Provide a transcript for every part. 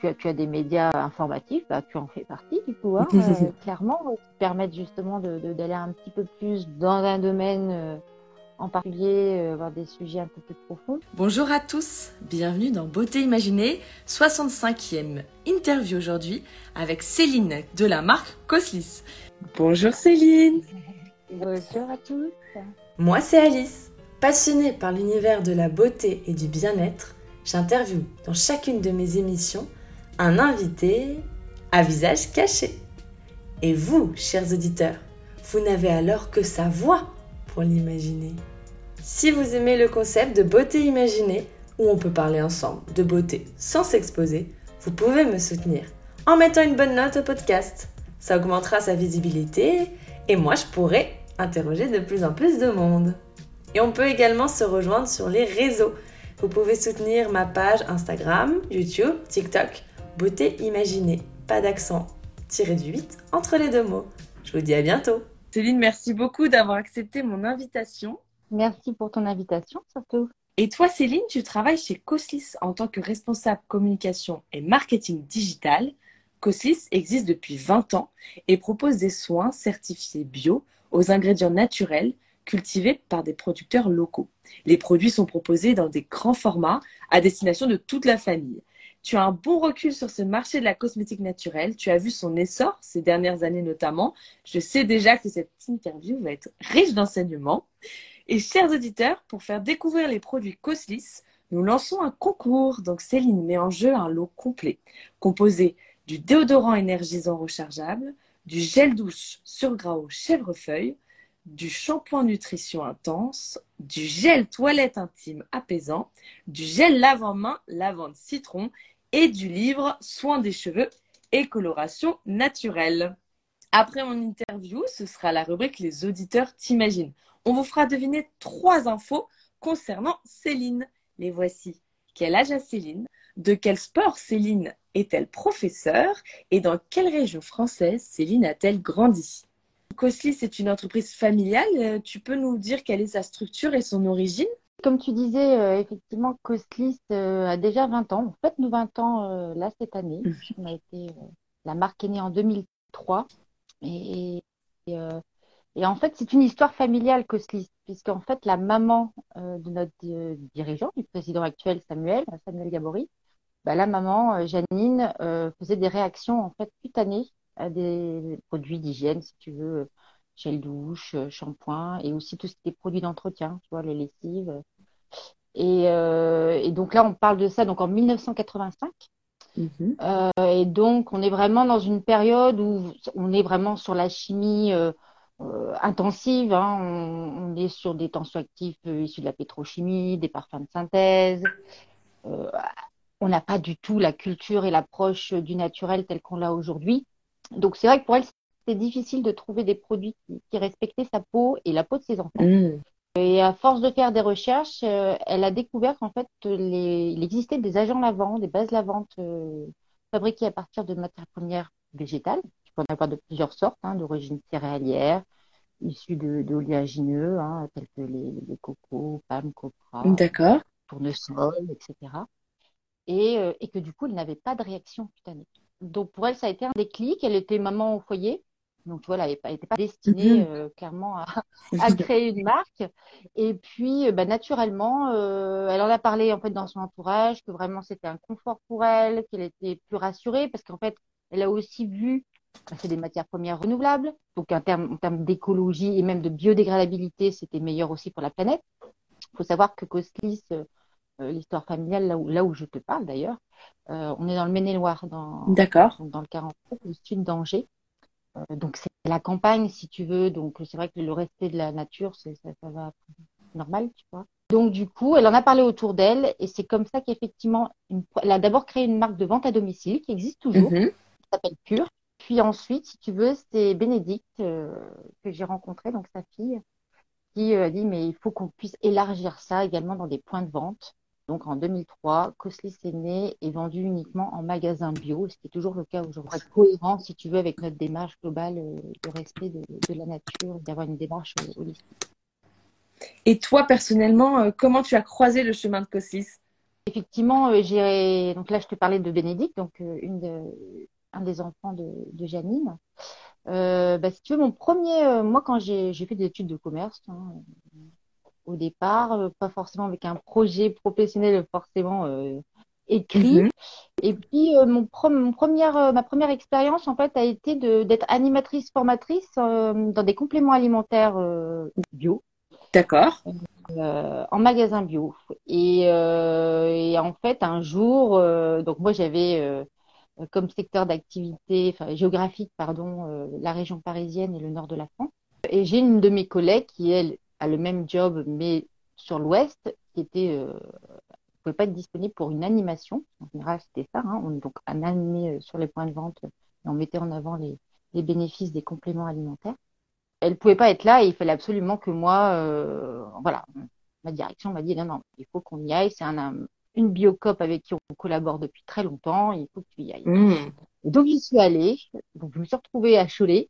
tu as, tu as des médias informatifs, bah, tu en fais partie du coup, hein, euh, clairement, qui permettent justement d'aller de, d'aller un petit peu plus dans un domaine euh, en particulier, euh, voir des sujets un peu plus profonds. Bonjour à tous, bienvenue dans Beauté Imaginée, 65e interview aujourd'hui avec Céline de la marque Coslis. Bonjour Céline. Bonjour à tous. Moi c'est Alice. Passionnée par l'univers de la beauté et du bien-être, j'interviewe dans chacune de mes émissions un invité à visage caché. Et vous, chers auditeurs, vous n'avez alors que sa voix pour l'imaginer. Si vous aimez le concept de beauté imaginée, où on peut parler ensemble de beauté sans s'exposer, vous pouvez me soutenir en mettant une bonne note au podcast. Ça augmentera sa visibilité et moi je pourrai interroger de plus en plus de monde. Et on peut également se rejoindre sur les réseaux. Vous pouvez soutenir ma page Instagram, YouTube, TikTok Beauté imaginée, pas d'accent, tiré du 8 entre les deux mots. Je vous dis à bientôt. Céline, merci beaucoup d'avoir accepté mon invitation. Merci pour ton invitation surtout. Et toi, Céline, tu travailles chez Coslis en tant que responsable communication et marketing digital. Coslis existe depuis 20 ans et propose des soins certifiés bio aux ingrédients naturels cultivés par des producteurs locaux. Les produits sont proposés dans des grands formats à destination de toute la famille. Tu as un bon recul sur ce marché de la cosmétique naturelle. Tu as vu son essor ces dernières années notamment. Je sais déjà que cette interview va être riche d'enseignements. Et chers auditeurs, pour faire découvrir les produits Coslis, nous lançons un concours. Donc Céline met en jeu un lot complet composé du déodorant énergisant rechargeable, du gel douche sur gras chèvrefeuille, du shampoing nutrition intense, du gel toilette intime apaisant, du gel lave-en-main lavande citron et du livre Soins des cheveux et coloration naturelle. Après mon interview, ce sera la rubrique Les auditeurs t'imaginent. On vous fera deviner trois infos concernant Céline. Les voici. Quel âge a Céline? De quel sport Céline est-elle professeure? Et dans quelle région française Céline a-t-elle grandi? Cosly, c'est une entreprise familiale. Tu peux nous dire quelle est sa structure et son origine? Comme tu disais, euh, effectivement, Coslis euh, a déjà 20 ans. En fait, nous 20 ans euh, là cette année. Mhm. On a été, la marque est née en 2003. Et, et, en fait, c'est une histoire familiale, Coslis, puisqu'en fait, la maman de notre dirigeant, du président actuel Samuel, Samuel Gabory, bah, la maman, Janine, faisait des réactions en fait cutanées à des produits d'hygiène, si tu veux, gel douche, euh, shampoing et aussi tout ce qui est produits d'entretien, tu vois, les lessives. Et, euh, et, donc là, on parle de ça donc en 1985. Mm-hmm. Euh, et donc, on est vraiment dans une période où on est vraiment sur la chimie euh, intensive. Hein. On, on, est sur des tensioactifs issus de la pétrochimie, des parfums de synthèse. on n'a pas du tout la culture et l'approche du naturel tel qu'on l'a aujourd'hui. Donc, c'est vrai que pour elle, c'est difficile de trouver des produits qui, respectaient sa peau et la peau de ses enfants. Mm. Et à force de faire des recherches, euh, elle a découvert qu'en fait, les, il existait des agents lavants, des bases lavantes euh, fabriquées à partir de matières premières végétales. Tu peux en avoir de plusieurs sortes, hein, d'origine céréalière, issues d'oléagineux, hein, tels que les, les cocos, palmes, copra, tournesol, etc. Et, euh, et que du coup, elle n'avait pas de réaction cutanée. Donc pour elle, ça a été un déclic. Elle était maman au foyer donc, tu vois, elle n'était pas destinée mhm. euh, clairement à, créer une marque. Et puis, euh, bah, naturellement, euh, elle en a parlé en fait dans son entourage que vraiment c'était un confort pour elle, qu'elle était plus rassurée parce qu'en fait, elle a aussi vu bah, c'est des matières premières renouvelables. Donc, en termes, en termes d'écologie et même de biodégradabilité, c'était meilleur aussi pour la planète. Il faut savoir que Coslis, l'histoire familiale, là où, là où je te parle d'ailleurs, on est dans le Maine-et-Loire, dans, dans le 47, au sud d'Angers. Euh, donc c'est la campagne si tu veux. Donc c'est vrai que le respect de la nature ça, ça va normal tu vois. Donc du coup elle en a parlé autour d'elle et c'est comme ça qu'effectivement elle a d'abord créé une marque de vente à domicile qui existe toujours mhm. qui s'appelle Pure. Puis ensuite si tu veux c'est Bénédicte euh, que j'ai rencontré donc sa fille qui euh, a dit mais il faut qu'on puisse élargir ça également dans des points de vente donc en 2003, Coslis est né et vendu uniquement en magasin bio, ce qui est toujours le cas aujourd'hui. Cohérent, si tu veux, avec notre démarche globale euh, de respect de, la nature, d'avoir une démarche euh, holistique. Et toi, personnellement, euh, comment tu as croisé le chemin de Coslis effectivement, j'ai donc là je te parlais de Bénédicte, donc une de, un des enfants de, de Janine. Euh, bah, si tu veux, mon premier, euh, moi quand j'ai fait des études de commerce, hein, au départ, euh, pas forcément avec un projet professionnel forcément écrit. Mhm. Et puis mon, pro- mon première, ma première expérience en fait a été d'être animatrice formatrice dans des compléments alimentaires bio. D'accord. euh, en magasin bio. Et, euh, et en fait, un jour, euh, donc moi j'avais euh, comme secteur d'activité, enfin géographique, pardon, euh, la région parisienne et le nord de la France. Et j'ai une de mes collègues qui, elle, a le même job, mais sur l'ouest, qui était, euh, pouvait pas être disponible pour une animation. En général, c'était ça. Hein. On, donc, on animait euh, sur les points de vente et on mettait en avant les, les bénéfices des compléments alimentaires elle pouvait pas être là et il fallait absolument que moi, euh, voilà, ma direction m'a dit non, non, il faut qu'on y aille. C'est un, un- une biocop avec qui on collabore depuis très longtemps. Il faut que tu y ailles. Et donc j'y suis allée. Donc je me suis retrouvée à Cholet,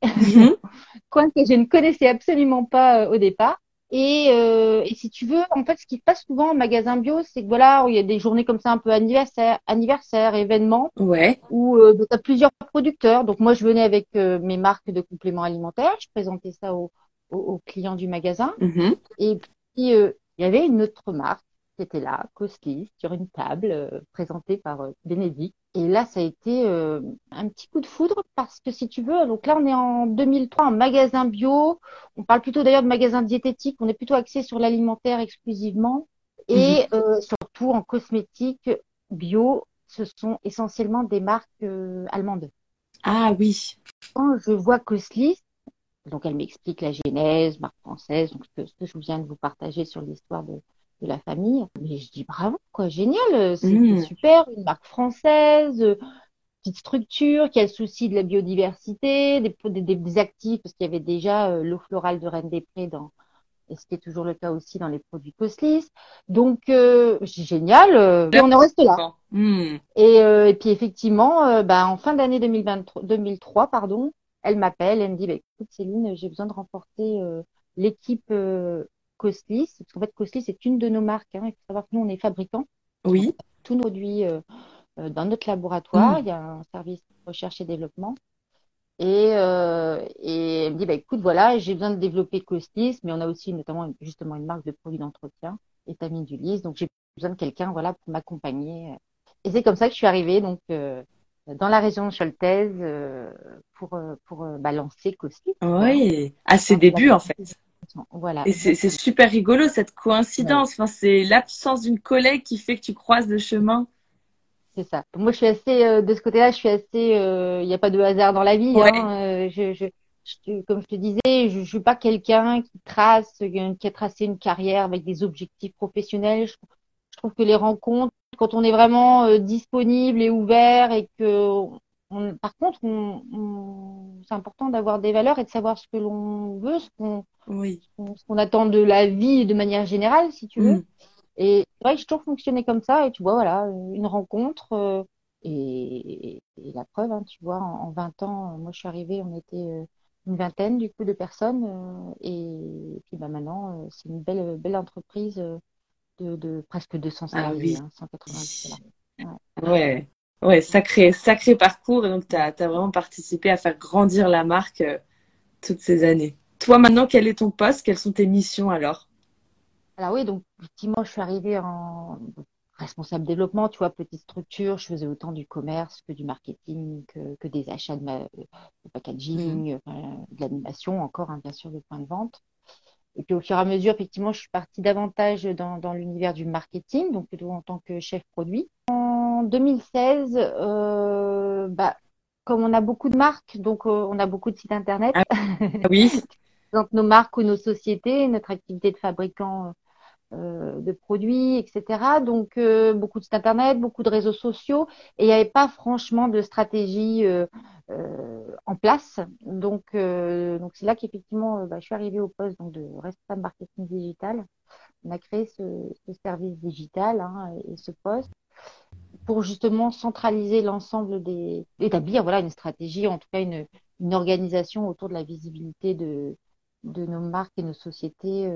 coin que je ne connaissais absolument pas euh, au départ. Et, euh, et si tu veux, en fait, ce qui se passe souvent en magasin bio, c'est que voilà, il y a des journées comme ça un peu anniversaire, anniversaire, événements Ouais. où euh, tu as plusieurs producteurs. Donc moi, je venais avec euh, mes marques de compléments alimentaires, je présentais ça aux, aux, aux clients du magasin. Mhm. Et puis, euh, il y avait une autre marque qui était là, Coslis, sur une table, euh, présentée par euh, Bénédicte. Et là, ça a été euh, un petit coup de foudre parce que si tu veux, donc là, on est en 2003, en magasin bio. On parle plutôt d'ailleurs de magasin diététique. On est plutôt axé sur l'alimentaire exclusivement. Et euh, surtout en cosmétique bio, ce sont essentiellement des marques allemandes. Ah oui. Quand je vois Coslis, donc elle m'explique la genèse, marque française, donc ce que, ce que je viens de vous partager sur l'histoire de, de la famille. Mais je dis bravo, quoi, génial, euh, c'est Mm. super, une marque française, euh, petite structure qui a le souci de la biodiversité, des, des, des- des actifs, parce qu'il y avait déjà euh, l'eau florale de Reine des Prés dans, et ce qui est toujours le cas aussi dans les produits Coslis. Donc, euh, génial, euh, et on en reste là. Mhm. Et, et puis effectivement, bah, en fin d'année 2023, 2003, pardon, elle m'appelle, elle me dit, bah, écoute Céline, j'ai besoin de renforcer l'équipe Coslis, parce qu'en fait Coslis c'est une de nos marques. Hein. Il faut savoir que nous on est fabricants, Oui. tous nos produits euh, dans notre laboratoire. Mm. Il y a un service recherche et développement. Et, euh, et elle me dit, bah, écoute, voilà, j'ai besoin de développer Costis, mais on a aussi notamment justement une marque de produits d'entretien, Étamine du Lys. Donc, j'ai besoin de quelqu'un, voilà, pour m'accompagner. Et c'est comme ça que je suis arrivée, donc, euh, dans la région de Choltaise, euh, pour, pour bah, lancer Costis. Oui. À ses débuts, en fait. Voilà. Et c'est c'est super rigolo, cette coïncidence. Enfin, c'est l'absence d'une collègue qui fait que tu croises le chemin. C'est ça. Moi, je suis assez, euh, de ce côté-là, je suis assez, euh, il n'y a pas de hasard dans la vie. Ouais. Hein. Euh, je, je, je- comme je te disais, je, je suis pas quelqu'un qui trace, euh, qui a tracé une carrière avec des objectifs professionnels. Je, trouve que les rencontres, quand on est vraiment euh, disponible et ouvert et que, on- par contre, on, on- c'est important d'avoir des valeurs et de savoir ce que l'on veut, ce qu'on, Oui. attend de la vie de manière générale, si tu veux. Mm. Et c'est vrai que j'ai toujours fonctionné comme ça. Et tu vois, voilà, une rencontre. euh, et, et la preuve, hein, tu vois, en, en 20 ans, euh, moi je suis arrivée, on était euh, une vingtaine du coup de personnes. euh, et, puis bah, maintenant, c'est une belle, belle entreprise de, de presque 200 Ah salariés, oui. hein, 190 salariés. Ouais. Ouais, sacré, sacré parcours. Et donc, tu as, vraiment participé à faire grandir la marque euh, toutes ces années. Toi, maintenant, quel est ton poste? Quelles sont tes missions alors? Alors oui, donc effectivement, je suis arrivée en responsable développement, tu vois, petite structure. Je faisais autant du commerce que du marketing, que, que des achats de, ma, de packaging, euh, de l'animation, encore, hein, bien sûr, de points de vente. Et puis au fur et à mesure, effectivement, je suis partie davantage dans, dans l'univers du marketing, donc plutôt en tant que chef produit. En 2016, euh, bah, comme on a beaucoup de marques, donc euh, on a beaucoup de sites internet, Ah oui. donc nos marques ou nos sociétés, notre activité de fabricant euh, de produits, etc. Donc beaucoup de sites internet, beaucoup de réseaux sociaux, et il n'y avait pas franchement de stratégie en place. Donc donc c'est là qu'effectivement bah, je suis arrivée au poste donc, de responsable marketing digital. On a créé ce, ce service digital hein, et ce poste pour justement centraliser l'ensemble des établir voilà une stratégie, en tout cas une, une organisation autour de la visibilité de de nos marques et nos sociétés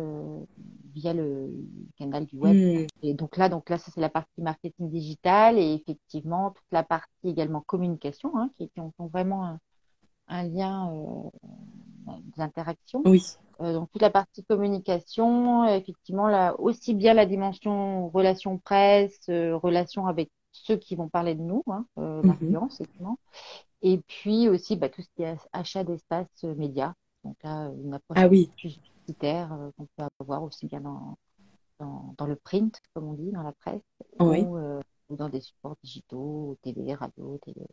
via le canal du web. Hmm. Et donc là, donc là, ça c'est la partie marketing digital et effectivement toute la partie également communication, hein, qui, qui, ont, vraiment un, lien des interactions. Oui. donc toute la partie communication, effectivement là aussi bien la dimension relation presse, relation avec ceux qui vont parler de nous, hein, euh, l'influence, mhm. Et puis aussi bah, tout ce qui est achat d'espace euh, médias. Donc là, une approche ah, oui. publicitaire euh, qu'on peut avoir aussi bien dans, dans, le print, comme on dit, dans la presse, ou, dans des supports digitaux, télé, radio, télé,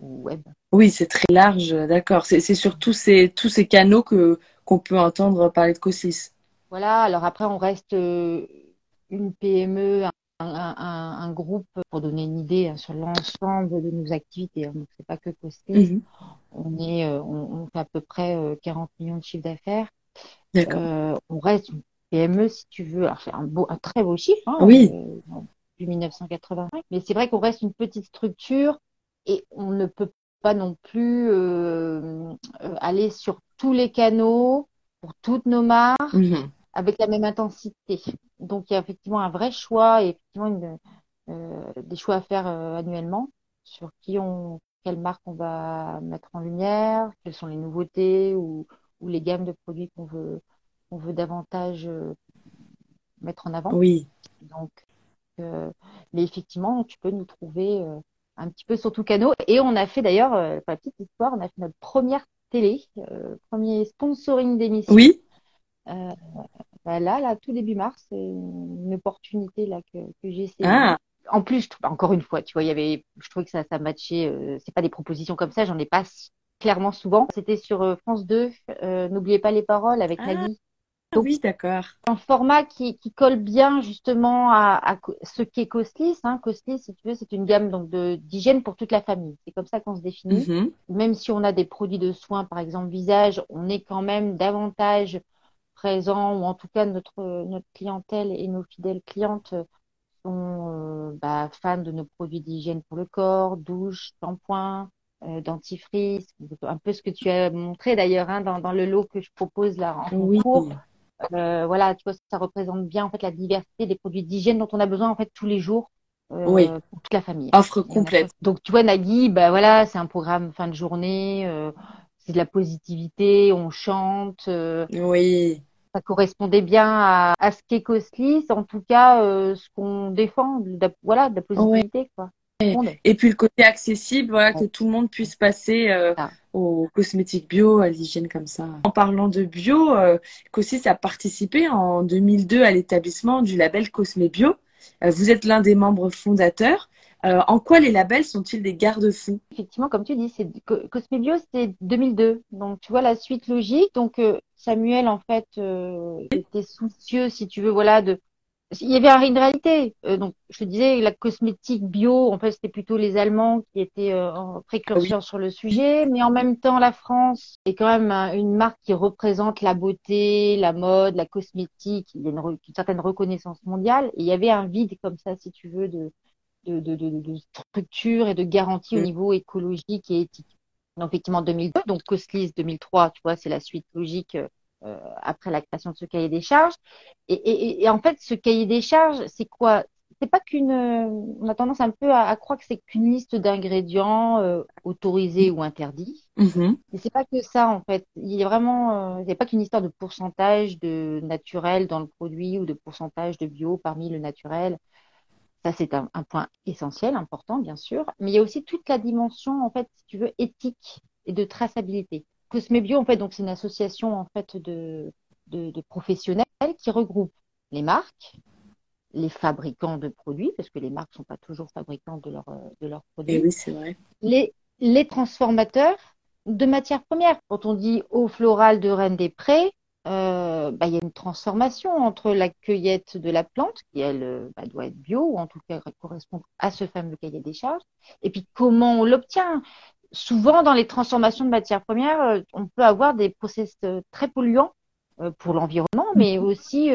ou web. Oui, c'est très large, d'accord. C'est sur tous ces, tous ces canaux que qu'on peut entendre parler de COSIS. Voilà, alors après, on reste une PME, un, groupe, pour donner une idée hein, sur l'ensemble de nos activités, hein, donc c'est pas que Costé, mhm. on, est, euh, on, fait à peu près 40 euh, millions de chiffres d'affaires. Euh, on reste une PME, si tu veux, alors c'est un, beau, un très beau chiffre, hein, oui. depuis 1985, mais c'est vrai qu'on reste une petite structure et on ne peut pas non plus aller sur tous les canaux pour toutes nos marques. Mhm avec la même intensité. Donc il y a effectivement un vrai choix et effectivement une, euh, des choix à faire euh, annuellement sur qui on, quelle marque on va mettre en lumière, quelles sont les nouveautés ou, ou les gammes de produits qu'on veut, qu'on veut davantage euh, mettre en avant. Oui. Donc, euh, mais effectivement, tu peux nous trouver un petit peu sur tout canot. Et on a fait d'ailleurs, pour la petite histoire, on a fait notre première télé, premier sponsoring d'émission. Oui. Euh, bah là, là, tout début mars, c'est une opportunité là que, que j'ai essayé. Ah. En plus, encore une fois, tu vois, il y avait, je trouvais que ça, ça matchait. Euh, c'est pas des propositions comme ça, j'en ai pas clairement souvent. C'était sur euh, France 2. Euh, N'oubliez pas les paroles avec ah. Nagui. Donc, oui, d'accord. Un format qui, qui, colle bien justement à, à ce qu'est Coslis. Hein. Coslis, si tu veux, c'est une gamme donc de d'hygiène pour toute la famille. C'est comme ça qu'on se définit. Mm-hmm. Même si on a des produits de soins, par exemple visage, on est quand même davantage présent, ou en tout cas notre, notre clientèle et nos fidèles clientes sont euh, bah, fans de nos produits d'hygiène pour le corps, douche, shampoing, euh, dentifrice, un peu ce que tu as montré d'ailleurs hein, dans, dans, le lot que je propose là en oui. cours. Euh, voilà, tu vois, ça représente bien en fait la diversité des produits d'hygiène dont on a besoin en fait tous les jours euh, oui. pour toute la famille. Offre complète. Donc tu vois, Nagui, bah voilà, c'est un programme fin de journée, euh, c'est de la positivité, on chante. Oui ça correspondait bien à, à ce qu'est Coslis, en tout cas euh, ce qu'on défend, de, voilà, de la positivité. Quoi. Et, puis le côté accessible, voilà, que tout le monde puisse passer euh, aux cosmétiques bio, à l'hygiène comme ça. En parlant de bio, euh, Coslis a participé en 2002 à l'établissement du label Cosmé Bio. Euh, vous êtes l'un des membres fondateurs. Euh, en quoi les labels sont-ils des garde-fous? Effectivement, comme tu dis, c'est Cosmebio, c'est 2002. Donc, tu vois la suite logique. Donc, euh, Samuel, en fait, euh, était soucieux, si tu veux, voilà, de. Il y avait une réalité. Euh, donc, je te disais, la cosmétique bio, en fait, c'était plutôt les Allemands qui étaient précurseurs sur le sujet, mais en même temps, la France est quand même une marque qui représente la beauté, la mode, la cosmétique. Il y a une, une certaine reconnaissance mondiale. Et il y avait un vide comme ça, si tu veux, de de, de, de, de structure et de garantie au mm. niveau écologique et éthique. Donc, effectivement, 2002, donc COSLIS 2003, tu vois, c'est la suite logique euh, après la création de ce cahier des charges. Et, et, et en fait, ce cahier des charges, c'est quoi? C'est pas qu'une. On a tendance un peu à, à croire que c'est qu'une liste d'ingrédients euh, autorisés ou interdits. Mm-hmm. Mais c'est pas que ça, en fait. Il y a vraiment. Euh, c'est pas qu'une histoire de pourcentage de naturel dans le produit ou de pourcentage de bio parmi le naturel. Ça, c'est un, point essentiel, important, bien sûr. Mais il y a aussi toute la dimension, en fait, si tu veux, éthique et de traçabilité. Cosmebio, en fait, donc c'est une association en fait de, de, professionnels qui regroupe les marques, les fabricants de produits, parce que les marques ne sont pas toujours fabricants de, leur, de leurs produits. Et eh oui, c'est vrai. Les, les transformateurs de matières premières. Quand on dit eau florale de Rennes des Prés, euh, bah, il y a une transformation entre la cueillette de la plante, qui elle euh, bah, doit être bio, ou en tout cas correspond à ce fameux cahier des charges, et puis comment on l'obtient. Souvent, dans les transformations de matières premières, euh, on peut avoir des process très polluants pour l'environnement, mais mhm. aussi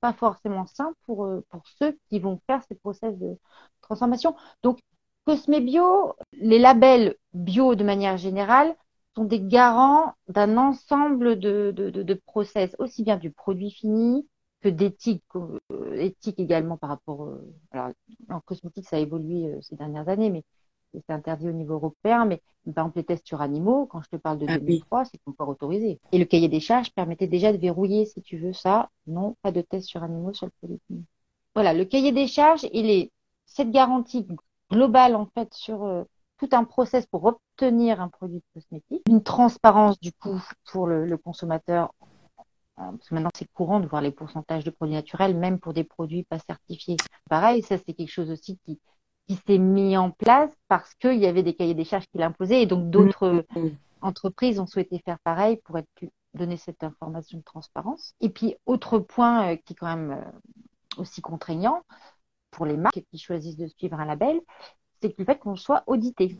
pas forcément sains pour, pour ceux qui vont faire ces process de transformation. Donc, Cosme Bio, les labels bio de manière générale, sont des garants d'un ensemble de, de, de, de, process, aussi bien du produit fini que d'éthique, euh, éthique également par rapport. Euh, alors, en cosmétique, ça a évolué euh, ces dernières années, mais c'est interdit au niveau européen. Mais par exemple, les tests sur animaux, quand je te parle de ah, 2003, c'est encore autorisé. Et le cahier des charges permettait déjà de verrouiller, si tu veux ça, non, pas de tests sur animaux sur le produit fini. Voilà, le cahier des charges, il est cette garantie globale en fait sur tout un process pour obtenir un produit cosmétique, une transparence du coup pour le, consommateur. Parce que maintenant, c'est courant de voir les pourcentages de produits naturels, même pour des produits pas certifiés. Pareil, ça, c'est quelque chose aussi qui, qui s'est mis en place parce qu'il y avait des cahiers des charges qui l'imposaient et donc d'autres mmh. entreprises ont souhaité faire pareil pour être plus, donner cette information de transparence. Et puis, autre point euh, qui est quand même euh, aussi contraignant pour les marques qui choisissent de suivre un label, c'est le fait qu'on soit audité.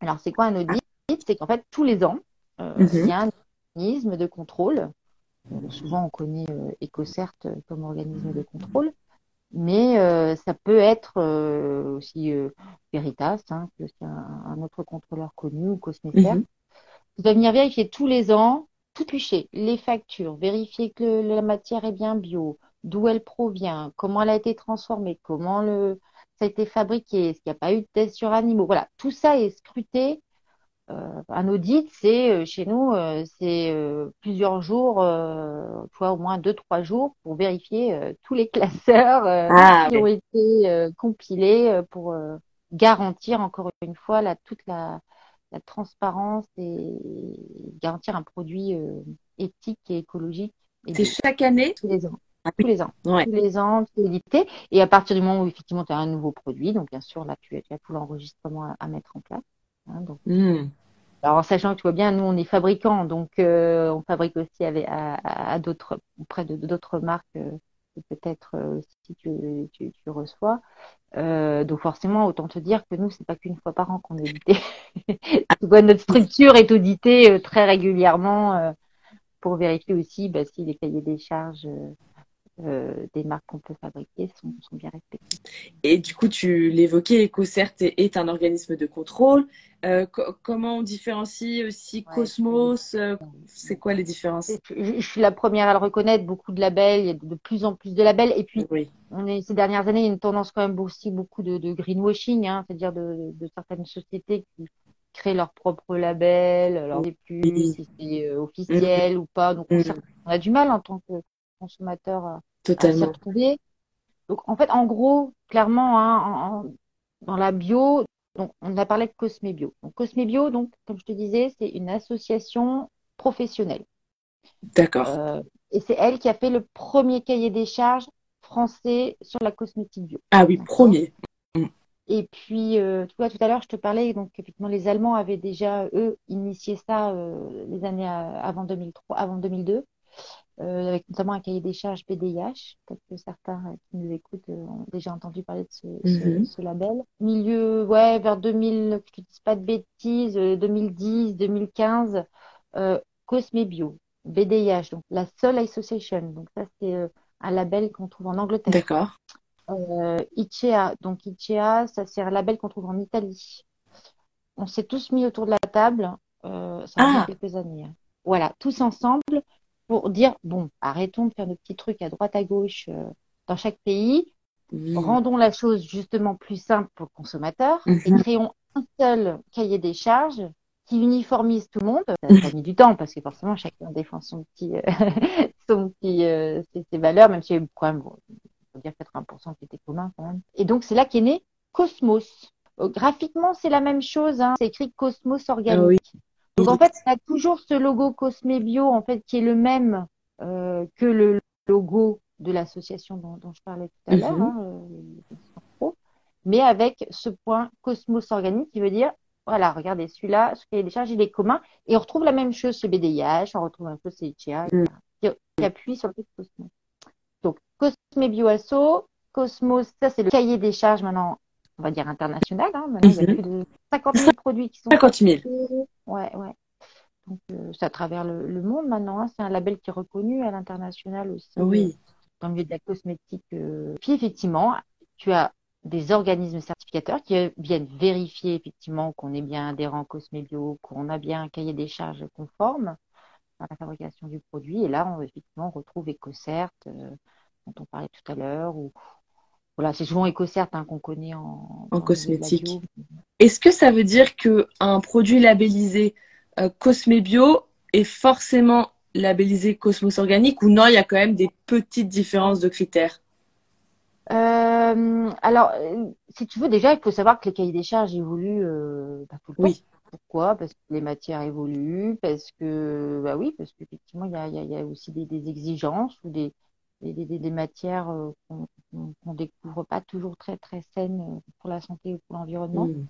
Alors, c'est quoi un audit? C'est qu'en fait, tous les ans, euh, mhm. il y a un organisme de contrôle. souvent, on connaît euh, EcoCert comme organisme de contrôle, mais euh, ça peut être euh, aussi Veritas, hein, qui est un, autre contrôleur connu, ou Cosméfer, mhm. qui va venir vérifier tous les ans, tout toucher, les factures, vérifier que la matière est bien bio, d'où elle provient, comment elle a été transformée, comment le, ça a été fabriqué, est-ce qu'il n'y a pas eu de tests sur animaux? Voilà, tout ça est scruté. Euh, un audit, c'est euh, chez nous, euh, c'est plusieurs jours, toi au moins deux trois jours pour vérifier tous les classeurs ah, qui ont été compilés pour garantir encore une fois la, toute la, la transparence et garantir un produit éthique et écologique. C'est chaque année? Tous les ans. Ah tous les ans. Tous les ans, c'est édité. Et à partir du moment où effectivement tu as un nouveau produit, donc bien sûr là tu, as tout l'enregistrement à, mettre en place. Hein, donc, hmm. Alors sachant que tu vois bien, nous on est fabricants, donc euh, on fabrique aussi avec, à, d'autres, auprès de d'autres marques euh, que peut-être euh, aussi tu, tu, tu reçois. donc forcément, autant te dire que nous c'est pas qu'une fois par an qu'on est édité. tu vois, notre structure est auditée très régulièrement pour vérifier aussi bah, si les cahiers des charges euh, des marques qu'on peut fabriquer sont, bien respectées. Et du coup, tu l'évoquais, EcoCert est un organisme de contrôle. Euh, comment on différencie aussi Cosmos euh, C'est quoi les différences? Je, suis la première à le reconnaître. Beaucoup de labels, il y a de plus en plus de labels. Et puis, on est, ces dernières années, il y a une tendance quand même aussi beaucoup de, greenwashing, hein, c'est-à-dire de, certaines sociétés qui créent leur propre label, alors ne plus si c'est officiel ou pas. Donc, on, a du mal en tant que consommateur Totalement. Donc, en fait, en gros, clairement, hein, dans la bio, donc, on a parlé de Cosme Bio. Donc, Cosme Bio, donc, comme je te disais, c'est une association professionnelle. D'accord. Euh, et c'est elle qui a fait le premier cahier des charges français sur la cosmétique bio. Ah oui, premier. Mm. Et puis, euh, tu vois, tout à l'heure, je te parlais, donc effectivement, les Allemands avaient déjà, eux, initié ça euh, les années avant 2003, avant 2002. Euh, avec notamment un cahier des charges BDIH. Peut-être que certains qui nous écoutent euh, ont déjà entendu parler de ce, mhm. label. Milieu, ouais, vers 2000, je ne dis pas de bêtises, 2010, 2015, euh, Cosme Bio, BDIH, donc la Soul Association. Donc ça, c'est euh, un label qu'on trouve en Angleterre. D'accord. Euh, ICEA, donc ICEA, ça c'est un label qu'on trouve en Italie. On s'est tous mis autour de la table, euh, ça a ah. quelques années. Hein. Voilà, tous ensemble, pour dire bon, arrêtons de faire nos petits trucs à droite à gauche euh, dans chaque pays, rendons la chose justement plus simple pour le consommateur et mhm. créons un seul cahier des charges qui uniformise tout le monde. Ça, a mis du temps parce que forcément chacun défend son petit, euh, son petit, euh, ses, valeurs, même s'il y a eu quand même, bon, faut dire 80% qui étaient communs quand même. Et donc c'est là qu'est né Cosmos. graphiquement, c'est la même chose. Hein. C'est écrit Cosmos organique. Ah donc en fait, on a toujours ce logo Cosme Bio en fait qui est le même euh, que le logo de l'association dont, je parlais tout à l'heure, mhm. hein, euh, mais avec ce point Cosmos organique qui veut dire voilà, regardez, celui-là, ce cahier des charges, il est commun. Et on retrouve la même chose chez BDIH, on retrouve même chose chez ICEA, mhm. qui, appuie sur le Cosmos. Donc, Cosme Bio Asso, Cosmos, ça c'est le cahier des charges maintenant on va dire international. Hein. Maintenant, il y a mhm. plus de 50 000 produits qui sont. 50 000. Ouais, ouais. Donc, euh, c'est à travers le, monde maintenant. Hein. C'est un label qui est reconnu à l'international aussi. Oui. dans le milieu de la cosmétique. Euh. Puis, effectivement, tu as des organismes certificateurs qui viennent vérifier effectivement qu'on est bien adhérent Cosmebio, qu'on a bien un cahier des charges conforme à la fabrication du produit. Et là, on, effectivement, on retrouve EcoCert, euh, dont on parlait tout à l'heure, ou voilà, c'est souvent EcoCert hein, qu'on connaît en, en cosmétique. Est-ce que ça veut dire qu'un produit labellisé euh, Cosmebio est forcément labellisé Cosmos Organique ou non, il y a quand même des petites différences de critères? Euh, alors, euh, si tu veux, déjà, il faut savoir que les cahiers des charges évoluent euh, bah, tout le oui. Pourquoi? Parce que les matières évoluent, parce que, bah oui, parce qu'effectivement, il y a, y, a, y a, aussi des, des, exigences ou des, des, des matières euh, qu'on qu découvre pas toujours très, très saines pour la santé ou pour l'environnement. Mmh.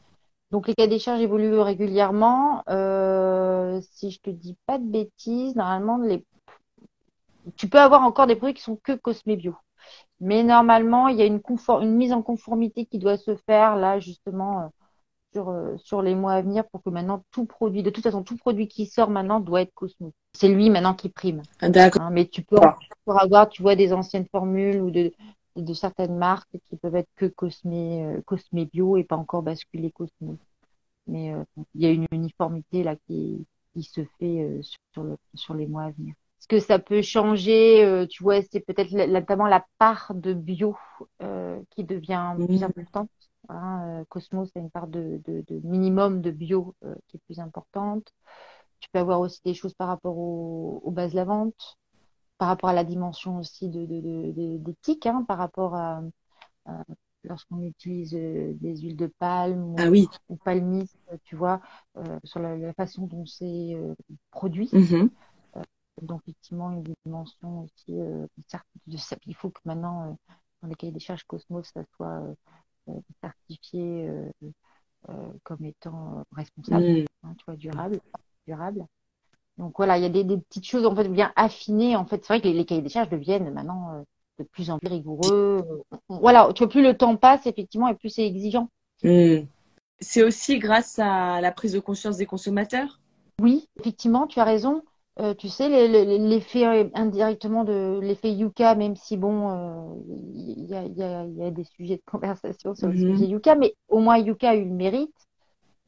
Donc, les cahiers des charges évoluent régulièrement. Euh, si je te dis pas de bêtises, normalement, les... tu peux avoir encore des produits qui sont que Cosme Bio. Mais normalement, il y a une, une, mise en conformité qui doit se faire là justement euh, sur, euh, sur les mois à venir pour que maintenant tout produit, de toute façon tout produit qui sort maintenant doit être Cosmo. C'est lui maintenant qui prime. Ah, D'accord. Hein, mais tu peux pour avoir, tu vois, des anciennes formules ou de, de certaines marques qui peuvent être que Cosmé, euh, Cosmé Bio et pas encore basculer Cosmo. Mais euh, il y a une uniformité là qui, qui se fait euh, sur, le, sur les mois à venir que ça peut changer, euh, tu vois, c'est peut-être notamment la part de bio euh, qui devient plus importante? Hein. Euh, Cosmos a une part de, de, de minimum de bio euh, qui est plus importante. Tu peux avoir aussi des choses par rapport au, aux bases de la vente, par rapport à la dimension aussi de, d'éthique, hein, par rapport à, à lorsqu'on utilise euh, des huiles de palme ah, ou, oui. ou palmiste, tu vois, sur la, la, façon dont c'est produit. Mmh. Donc, effectivement, une dimension aussi, euh, de, il faut que maintenant, euh, dans les cahiers des charges Cosmos, ça soit euh, certifié euh, euh, comme étant responsable, mmh. hein, tu vois, durable, durable. Donc voilà, il y a des, des, petites choses en fait bien affinées. En fait, c'est vrai que les, les, cahiers des charges deviennent maintenant de plus en plus rigoureux. Voilà, tu vois, plus le temps passe, effectivement, et plus c'est exigeant. Mmh. C'est aussi grâce à la prise de conscience des consommateurs? Oui, effectivement, tu as raison. Euh, tu sais, l'effet euh, indirectement de l'effet Yuka, même si bon, il euh, y, a, y, a, y, a, des sujets de conversation sur le sujet Yuka, mais au moins Yuka a eu le mérite,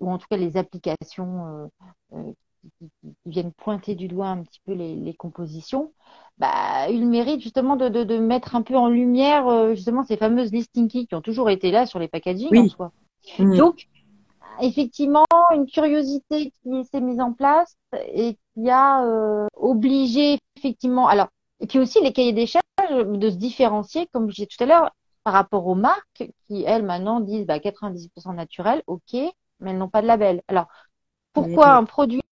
ou en tout cas les applications euh, qui, qui, viennent pointer du doigt un petit peu les, les compositions, bah, eu le mérite justement de, de, de, mettre un peu en lumière justement ces fameuses listing qui ont toujours été là sur les packaging oui. en soi. -hmm. Donc, effectivement, une curiosité qui s'est mise en place et qui a euh, obligé effectivement. Alors, et puis aussi les cahiers des charges de se différencier, comme je disais tout à l'heure, par rapport aux marques qui elles maintenant disent bah, 98% naturel, ok, mais elles n'ont pas de label. Alors, pourquoi oui. un produit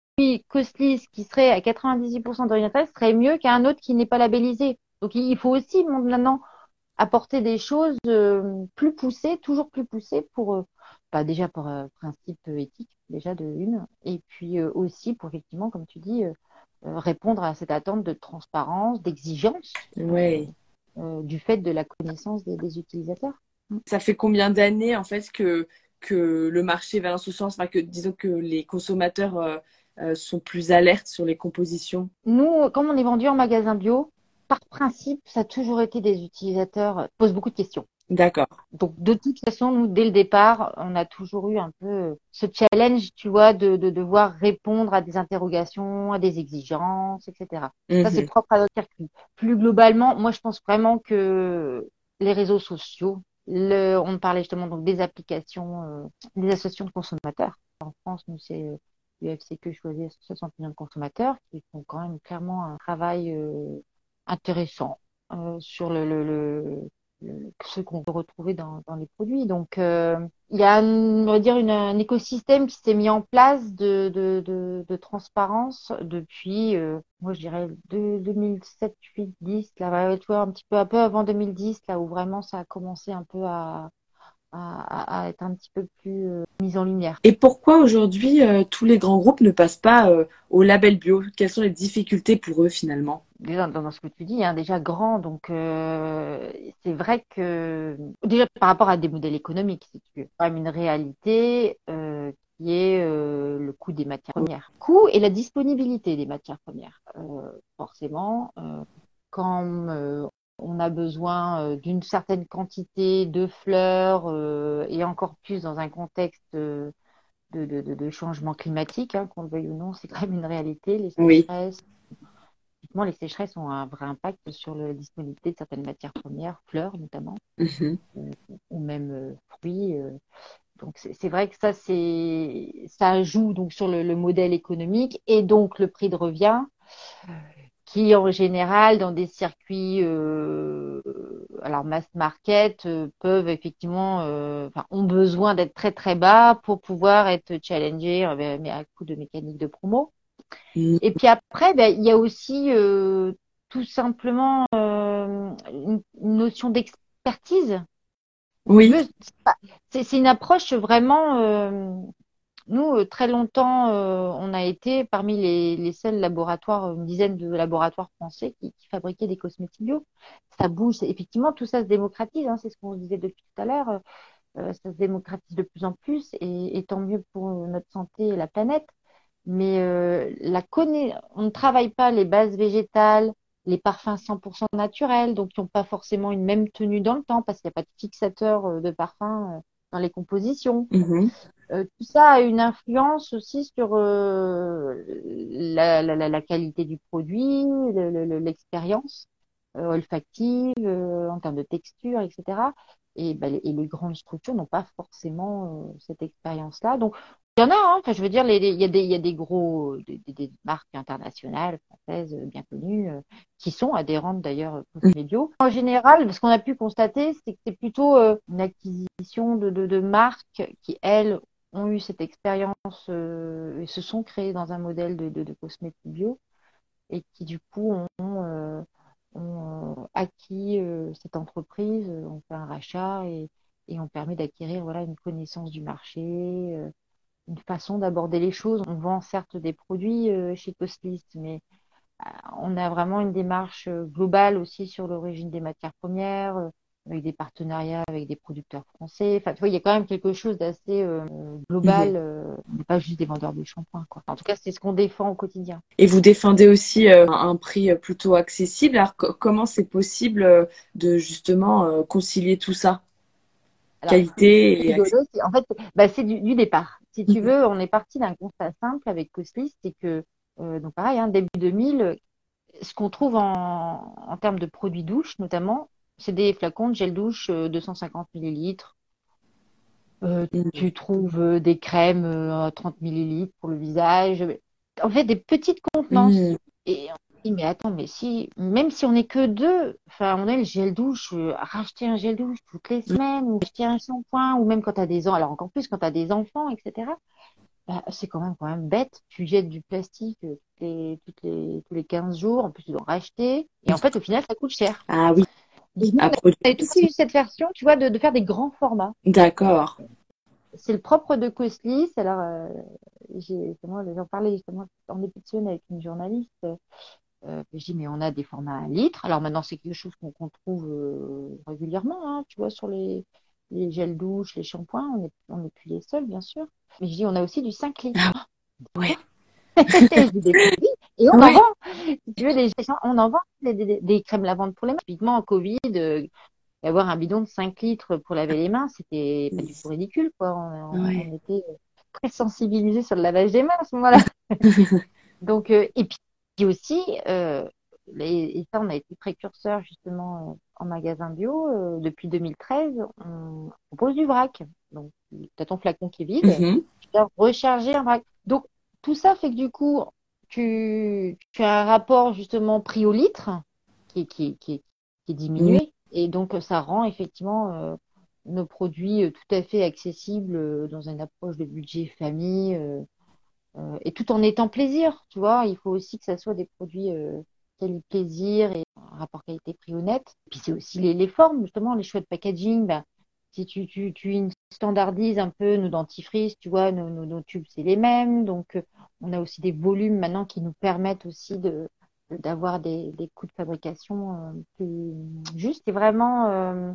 Coslis qui serait à 98% d'origine naturelle serait mieux qu'un autre qui n'est pas labellisé? Donc, il faut aussi maintenant apporter des choses euh, plus poussées, toujours plus poussées pour euh, bah déjà pour euh, principe éthique, déjà de une, et puis euh, aussi pour effectivement, comme tu dis, euh, répondre à cette attente de transparence, d'exigence ouais. du fait de la connaissance des, des, utilisateurs. Ça fait combien d'années en fait que, que le marché va dans ce sens, enfin, que disons que les consommateurs sont plus alertes sur les compositions? Nous, comme on est vendu en magasin bio, par principe, ça a toujours été des utilisateurs posent beaucoup de questions. D'accord. Donc de toute façon, nous dès le départ, on a toujours eu un peu ce challenge, tu vois, de, de devoir répondre à des interrogations, à des exigences, etc. Ça c'est propre à notre circuit. Plus globalement, moi je pense vraiment que les réseaux sociaux, le, on parlait justement donc des applications, euh, des associations de consommateurs. En France, nous c'est euh, l'UFCQ choisit 60 millions de consommateurs qui font quand même clairement un travail euh, intéressant euh, sur le, le, le ce qu'on peut retrouver dans, dans, les produits. Donc, euh, il y a, on va dire, une, un écosystème qui s'est mis en place de, de, de, de transparence depuis, euh, moi, je dirais, de 2007, 8, 10, là, tu vois, un petit peu, un peu avant 2010, là où vraiment ça a commencé un peu à, à, à être un petit peu plus euh, mise en lumière. Et pourquoi aujourd'hui euh, tous les grands groupes ne passent pas euh, au label bio? Quelles sont les difficultés pour eux finalement? Déjà dans, dans, ce que tu dis, hein, déjà grand, donc euh, c'est vrai que déjà par rapport à des modèles économiques, c'est quand même une réalité qui est le coût des matières premières, coût et la disponibilité des matières premières. forcément, quand on a besoin d'une certaine quantité de fleurs et encore plus dans un contexte de, de, de, changement climatique, hein, qu'on le veuille ou non, c'est quand même une réalité. Les sécheresses, les sécheresses ont un vrai impact sur la disponibilité de certaines matières premières, fleurs notamment, mhm. ou, même fruits. Donc c'est vrai que ça c'est ça joue donc sur le, modèle économique et donc le prix de revient qui en général dans des circuits euh, alors mass market euh, peuvent effectivement euh, enfin, ont besoin d'être très très bas pour pouvoir être challengés euh, mais à coup de mécanique de promo. Mm. Et puis après ben, il y a aussi tout simplement une, notion d'expertise oui. C'est une approche vraiment. Euh, nous, euh, très longtemps, euh, on a été parmi les, seuls laboratoires, une dizaine de laboratoires français qui, fabriquaient des cosmétiques bio. Ça bouge, effectivement, tout ça se démocratise. Hein, c'est ce qu'on disait depuis tout à l'heure. ça se démocratise de plus en plus et, tant mieux pour notre santé et la planète. Mais la on ne travaille pas les bases végétales, les parfums 100% naturels, donc qui n'ont pas forcément une même tenue dans le temps, parce qu'il n'y a pas de fixateur euh, de parfum euh, dans les compositions. Mm-hmm. Euh, tout ça a une influence aussi sur la, qualité du produit, l'expérience olfactive, en termes de texture, etc. Et, ben, et les grandes structures n'ont pas forcément cette expérience-là. Donc, il y en a, hein. enfin, je veux dire, il y, a des, y a des gros, des, marques internationales, françaises, euh, bien connues, euh, qui sont adhérentes d'ailleurs aux médias. En général, ce qu'on a pu constater, c'est que c'est plutôt euh, une acquisition de, de, de, marques qui, elles, ont eu cette expérience et se sont créées dans un modèle de, de, cosmétiques bio et qui, du coup, ont, ont acquis cette entreprise, ont fait un rachat et, et ont permis d'acquérir voilà, une connaissance du marché une façon d'aborder les choses. On vend certes des produits euh, chez Costlist, mais euh, on a vraiment une démarche euh, globale aussi sur l'origine des matières premières, avec des partenariats avec des producteurs français. Enfin, tu vois, il y a quand même quelque chose d'assez global, mmh. pas juste des vendeurs de shampoing. Quoi. En tout cas, c'est ce qu'on défend au quotidien. Et vous défendez aussi un prix plutôt accessible. Alors, comment c'est possible de justement concilier tout ça? Qualité et... En fait, bah, c'est du, départ si tu veux, on est parti d'un constat simple avec Coslis, c'est que, euh, donc pareil, hein, début 2000, ce qu'on trouve en, en, termes de produits douche, notamment, c'est des flacons de gel douche 250 euh, millilitres. Euh, tu trouves des crèmes à 30 millilitres pour le visage. En fait, des petites contenances. Et mais attends, mais si, même si on n'est que deux, enfin, on a le gel douche, euh, racheter un gel douche toutes les semaines, ou acheter un shampoing, ou même quand tu as des enfants, alors encore plus quand tu as des enfants, etc. Bah, c'est quand même, quand même bête. Tu jettes du plastique euh, les, toutes les, tous les 15 jours, en plus tu dois racheter. Et en fait, au final, ça coûte cher. Ah oui. On a tous eu cette version, tu vois, de, de faire des grands formats. D'accord. C'est le propre de Coslis. Alors, euh, j'en parlais justement en début de avec une journaliste. Euh, je dis, mais on a des formats à litre. Alors maintenant, c'est quelque chose qu'on trouve euh, régulièrement, hein, tu vois, sur les, les gels douches, les shampoings. On n'est on est plus les seuls, bien sûr. Mais je dis, on a aussi du 5 litres. Ah, ouais. et on en vend. Si tu veux, les, on en vend des, des, crèmes lavantes pour les mains. Typiquement, en Covid, euh, avoir un bidon de 5 litres pour laver les mains, c'était pas du tout ridicule, quoi. On, on, était très sensibilisés sur le lavage des mains à ce moment-là. Donc, euh, et puis, aussi, euh, et ça, on a été précurseur justement en magasin bio. Depuis 2013, on propose du vrac. Donc, tu as ton flacon qui est vide, mm-hmm. tu dois recharger un vrac. Donc, tout ça fait que du coup, tu, tu as un rapport justement prix au litre qui, qui, qui, qui est diminué. Et donc, ça rend effectivement euh, nos produits tout à fait accessibles dans une approche de budget famille. Euh, et tout en étant plaisir, tu vois. Il faut aussi que ça soit des produits euh, qualité plaisir et un rapport qualité-prix honnête. Puis c'est aussi les, les, formes, justement, les choix de packaging. Ben, si tu, tu, tu standardises un peu nos dentifrices, tu vois, nos, nos, nos tubes, c'est les mêmes. Donc, euh, on a aussi des volumes maintenant qui nous permettent aussi de d'avoir des, des coûts de fabrication euh, plus justes. C'est vraiment euh,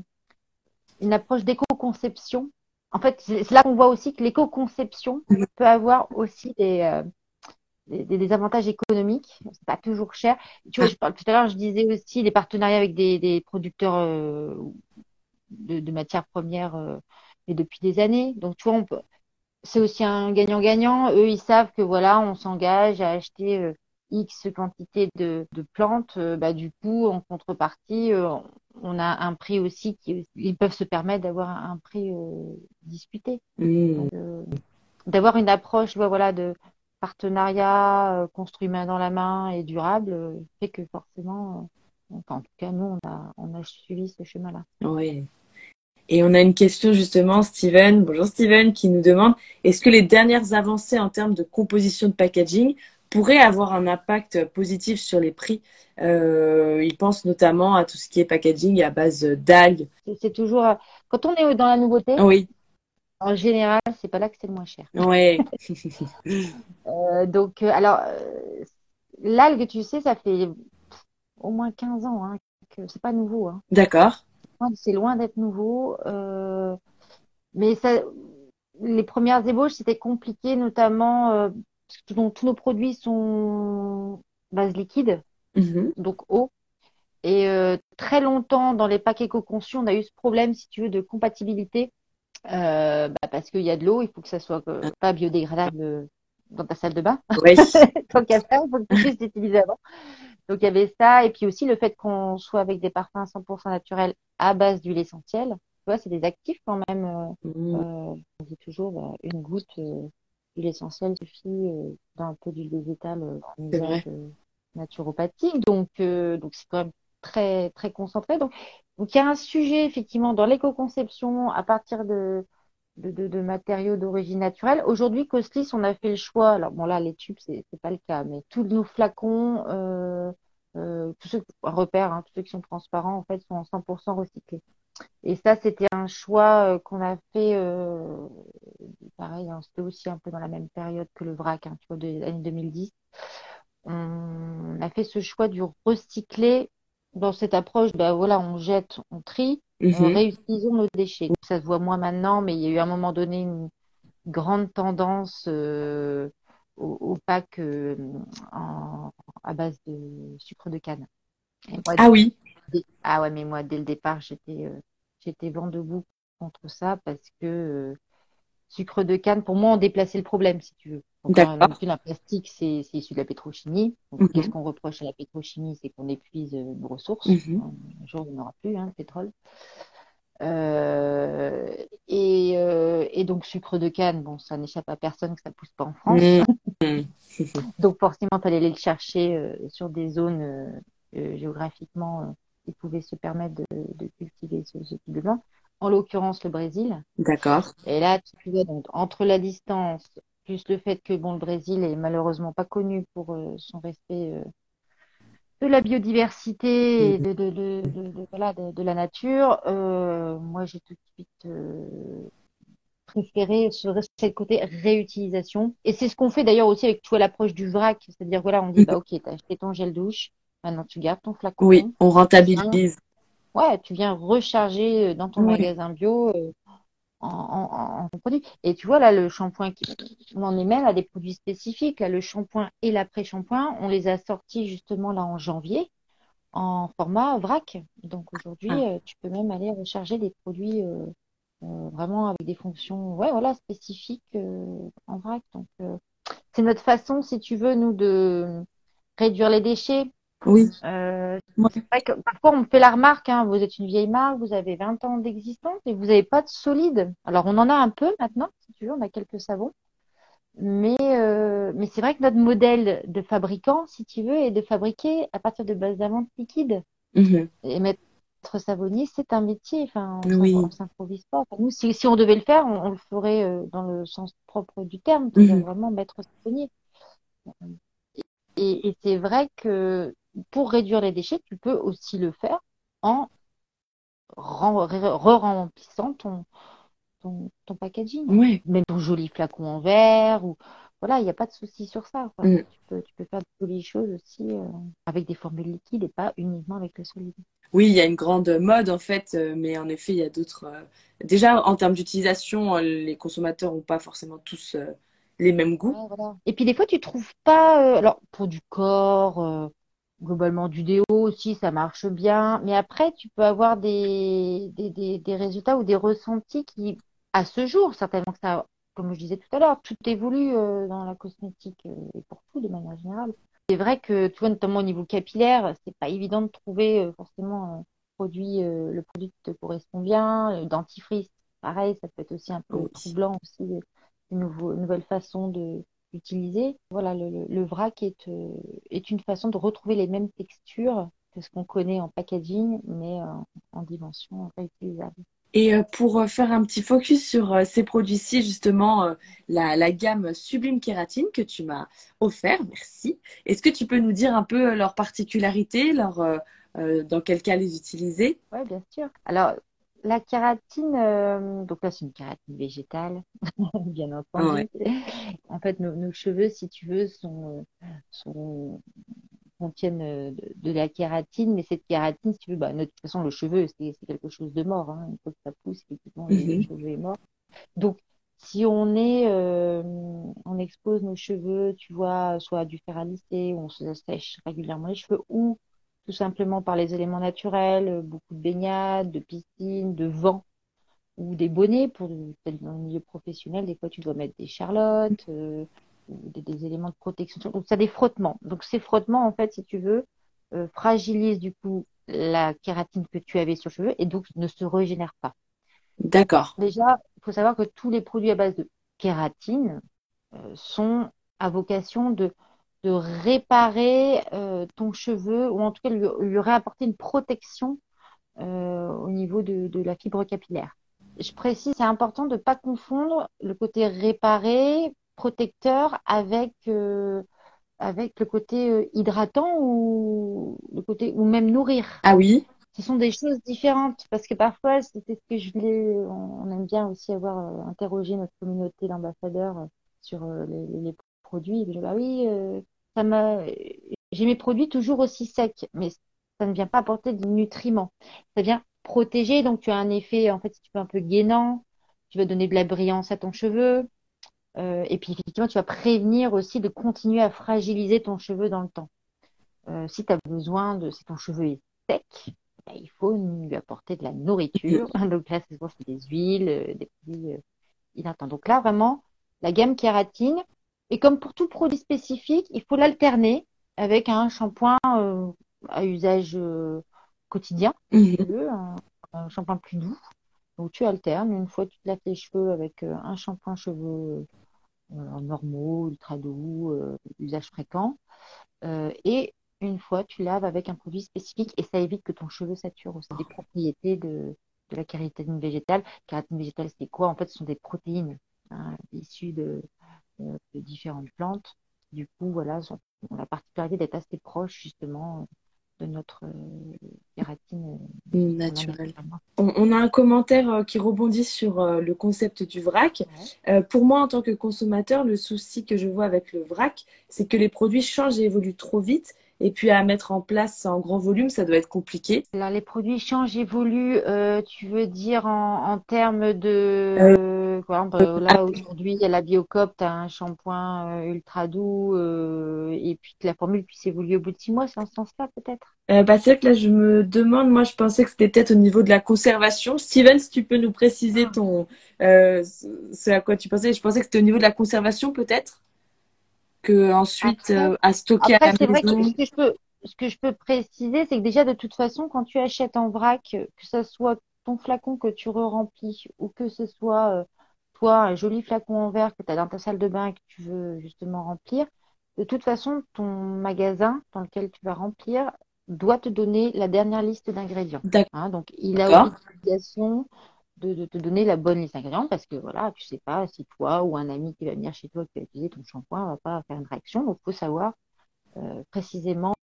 une approche d'éco-conception en fait, c'est là qu'on voit aussi que l'éco-conception peut avoir aussi des, euh, des, avantages économiques. C'est pas toujours cher. Tu vois, je parle, tout à l'heure, je disais aussi les partenariats avec des, producteurs euh, de, matières premières euh, et depuis des années. Donc, tu vois, on peut, c'est aussi un gagnant-gagnant. Eux, ils savent que voilà, on s'engage à acheter euh, X quantité de, plantes. bah, du coup, en contrepartie, on a un prix aussi qui ils peuvent se permettre d'avoir un, prix disputé. Mmh. d'avoir une approche, voilà, de partenariat euh, construit main dans la main et durable euh, fait que forcément, euh, en tout cas, nous, on a, on a suivi ce chemin-là. Oui. Et on a une question justement, Steven. Bonjour Steven, qui nous demande est-ce que les dernières avancées en termes de composition de packaging pourraient avoir un impact positif sur les prix? Il pense notamment à tout ce qui est packaging à base d'algues. C'est toujours quand on est dans la nouveauté. Oui. En général, c'est pas là que c'est le moins cher. Ouais. euh, donc, euh, alors, euh, l'algue, tu sais, ça fait au moins 15 ans hein, que c'est pas nouveau. Hein. D'accord. C'est loin d'être nouveau. Euh, mais ça, les premières ébauches, c'était compliqué, notamment euh, parce que tous nos produits sont base liquide, mm-hmm. donc eau. Et euh, très longtemps, dans les packs éco-conçus, on a eu ce problème, si tu veux, de compatibilité bah parce qu'il y a de l'eau, il faut que ça soit pas biodégradable dans ta salle de bain. Oui. Tant qu'à faire, il faut que tu puisses l'utiliser avant. Donc il y avait ça, et puis aussi le fait qu'on soit avec des parfums 100% naturels à base d'huile essentielle. Tu vois, c'est des actifs quand même. Mmh. on dit toujours bah, une goutte d'huile essentielle suffit d'un peu d'huile végétale en usage naturopathique. Donc donc c'est quand même très très concentré. Donc donc il y a un sujet effectivement dans l'éco-conception à partir de, de, de, matériaux d'origine naturelle. Aujourd'hui, Coslis, on a fait le choix. Alors bon là, les tubes, c'est n'est pas le cas, mais tous nos flacons, euh, euh, tous ceux repères, hein, tous ceux qui sont transparents en fait sont en 100% recyclés. Et ça, c'était un choix euh, qu'on a fait, euh, pareil, hein, c'était aussi un peu dans la même période que le vrac, hein, tu vois, de l'année 2010. On a fait ce choix du recyclé dans cette approche, ben voilà, on jette, on trie, on mhm. réutilisons nos déchets. Ça se voit moins maintenant, mais il y a eu à un moment donné une grande tendance euh, au, pack euh, à base de sucre de canne. ah oui. ah ouais, mais moi dès le départ, j'étais euh, j'étais vent debout contre ça parce que sucre de canne, pour moi, on déplaçait le problème, si tu veux. Donc, un, plastique, c'est issu de la pétrochimie. Mhm. Qu'est-ce qu'on reproche à la pétrochimie C'est qu'on épuise euh, nos ressources. Mhm. Un jour, il n'y aura plus, hein, le pétrole. Euh, et, euh, et, donc, sucre de canne, bon, ça n'échappe à personne que ça ne pousse pas en France. Mhm. donc, forcément, il fallait aller le chercher sur des zones géographiquement qui pouvaient se permettre de, de cultiver ce, ce type de blanc en l'occurrence le Brésil. D'accord. Et là, tu vois, donc, entre la distance, plus le fait que bon, le Brésil est malheureusement pas connu pour euh, son respect euh, de la biodiversité et mhm. de, de, de, de voilà, de, la nature, euh, moi j'ai tout de suite préféré ce, ce côté réutilisation. Et c'est ce qu'on fait d'ailleurs aussi avec tu vois, l'approche du vrac, c'est-à-dire voilà, on dit mhm. bah ok, t'as acheté ton gel douche, maintenant tu gardes ton flacon. Oui, on rentabilise ouais, tu viens recharger euh, dans ton magasin bio euh, en, en, produit. Et tu vois, là, le shampoing, on est même à des produits spécifiques. Là, le shampoing et l'après-shampoing, on les a sortis justement là en janvier en format vrac. Donc aujourd'hui, ah. euh, tu peux même aller recharger des produits vraiment avec des fonctions ouais, voilà, spécifiques en vrac. Donc c'est notre façon, si tu veux, nous, de réduire les déchets, oui. Euh, vrai que parfois, on me fait la remarque, hein, vous êtes une vieille marque, vous avez 20 ans d'existence et vous n'avez pas de solide. Alors, on en a un peu maintenant, si tu veux, on a quelques savons. Mais, euh, mais c'est vrai que notre modèle de fabricant, si tu veux, est de fabriquer à partir de bases d'amantes liquides. Mm-hmm. Et mettre savonnier, c'est un métier. Enfin, on oui. s'improvise pas. nous, si, si, on devait le faire, on, le ferait euh, dans le sens propre du terme, mm-hmm. vraiment mettre savonnier. Et, et c'est vrai que pour réduire les déchets, tu peux aussi le faire en re-remplissant ton, ton, ton, packaging. Même ton joli flacon en verre. Ou... Voilà, il n'y a pas de souci sur ça. Mm. Tu, peux, tu, peux, faire de jolies choses aussi euh, avec des formules liquides et pas uniquement avec le solide. Oui, il y a une grande mode en fait, euh, mais en effet, il y a d'autres. Euh, déjà, en termes d'utilisation, les consommateurs n'ont pas forcément tous les mêmes goûts. Et puis des fois, tu trouves pas. alors pour du corps, globalement du déo aussi, ça marche bien. Mais après, tu peux avoir des, des, des, résultats ou des ressentis qui, à ce jour, certainement que ça, comme je disais tout à l'heure, tout évolue euh, dans la cosmétique euh, et pour tout de manière générale. C'est vrai que, tu vois, notamment au niveau capillaire, c'est pas évident de trouver euh, forcément un produit, le produit qui te correspond bien. dentifrice, pareil, ça peut être aussi un peu troublant aussi, une nouvelle façon de, utiliser. Voilà, le, vrac est, euh, est une façon de retrouver les mêmes textures que ce qu'on connaît en packaging, mais euh, en dimension réutilisable. Et euh, pour faire un petit focus sur ces produits-ci, justement, la, gamme Sublime Kératine que tu m'as offert, merci. Est-ce que tu peux nous dire un peu leurs particularités, leur, dans quel cas les utiliser? Oui, bien sûr. Alors, la kératine, euh, donc là c'est une kératine végétale, bien entendu. En fait, nos, cheveux, si tu veux, sont, sont contiennent euh, de, la kératine, mais cette kératine, si tu veux, bah, de toute façon, le cheveu, c'est quelque chose de mort. Hein. Une fois que ça pousse, effectivement, le mhm. cheveu est mort. Donc, si on est, euh, on expose nos cheveux, tu vois, soit à du fer à lisser, on se sèche régulièrement les cheveux, ou tout simplement par les éléments naturels, euh, beaucoup de baignades, de piscines, de vent ou des bonnets pour peut-être dans le milieu professionnel. Des fois, tu dois mettre des charlottes euh, ou des, éléments de protection. Donc, ça des frottements. Donc, ces frottements, en fait, si tu veux, euh, fragilisent du coup la kératine que tu avais sur le cheveu et donc ne se régénèrent pas. D'accord. Déjà, il faut savoir que tous les produits à base de kératine sont à vocation de de réparer euh, ton cheveu ou en tout cas lui, lui réapporter une protection euh, au niveau de, la fibre capillaire. Je précise, c'est important de ne pas confondre le côté réparé, protecteur avec euh, avec le côté hydratant ou le côté ou même nourrir. Ah oui. Ce sont des choses différentes parce que parfois c'est ce que je voulais. On, aime bien aussi avoir interrogé notre communauté d'ambassadeurs sur les, produits. Et bah oui, j'ai mes produits toujours aussi secs, mais ça ne vient pas apporter de nutriments. Ça vient protéger, donc tu as un effet, en fait, si tu veux, un peu gainant, tu vas donner de la brillance à ton cheveu, euh, et puis effectivement, tu vas prévenir aussi de continuer à fragiliser ton cheveu dans le temps. Euh, si tu as besoin de, si ton cheveu est sec, ben, il faut lui apporter de la nourriture. donc là, c'est des huiles, euh, des produits hydratants. Donc là, vraiment, la gamme kératine, et comme pour tout produit spécifique, il faut l'alterner avec un shampoing euh, à usage euh, quotidien, mhm. un, shampoing plus doux. Donc tu alternes. Une fois tu te laves tes cheveux avec euh, un shampoing cheveux normaux, ultra doux, usage fréquent. et une fois tu laves avec un produit spécifique et ça évite que ton cheveu sature aussi des propriétés de, la kératine végétale. Kératine végétale, c'est quoi? En fait, ce sont des protéines hein, issues de, de différentes plantes. Du coup, voilà, ont la particularité d'être assez proches justement de notre euh, kératine euh, naturelle. On, a un commentaire qui rebondit sur le concept du vrac. pour moi, en tant que consommateur, le souci que je vois avec le vrac, c'est que les produits changent et évoluent trop vite. Et puis à mettre en place en grand volume, ça doit être compliqué. Alors les produits changent, évoluent, tu veux dire en, en termes de là, aujourd'hui, il y a la Biocop, tu as un shampoing euh, ultra doux euh, et puis que la formule puisse évoluer au bout de six mois, c'est en ce sens-là peut-être? Euh, bah, C'est vrai que là, je me demande, moi, je pensais que c'était peut-être au niveau de la conservation. Steven, si tu peux nous préciser ah. ton, ce à quoi tu pensais. Je pensais que c'était au niveau de la conservation peut-être? Que ensuite à stocker à la maison. ce, que je peux, ce que je peux préciser, c'est que déjà de toute façon, quand tu achètes en vrac, que ce soit ton flacon que tu re-remplis ou que ce soit toi, un joli flacon en verre que tu as dans ta salle de bain et que tu veux justement remplir, de toute façon, ton magasin dans lequel tu vas remplir doit te donner la dernière liste d'ingrédients. Hein, donc, il a l'obligation de, te donner la bonne liste d'ingrédients parce que voilà, tu sais pas si toi ou un ami qui va venir chez toi qui va utiliser ton shampoing va pas faire une réaction. Donc, il faut savoir euh, précisément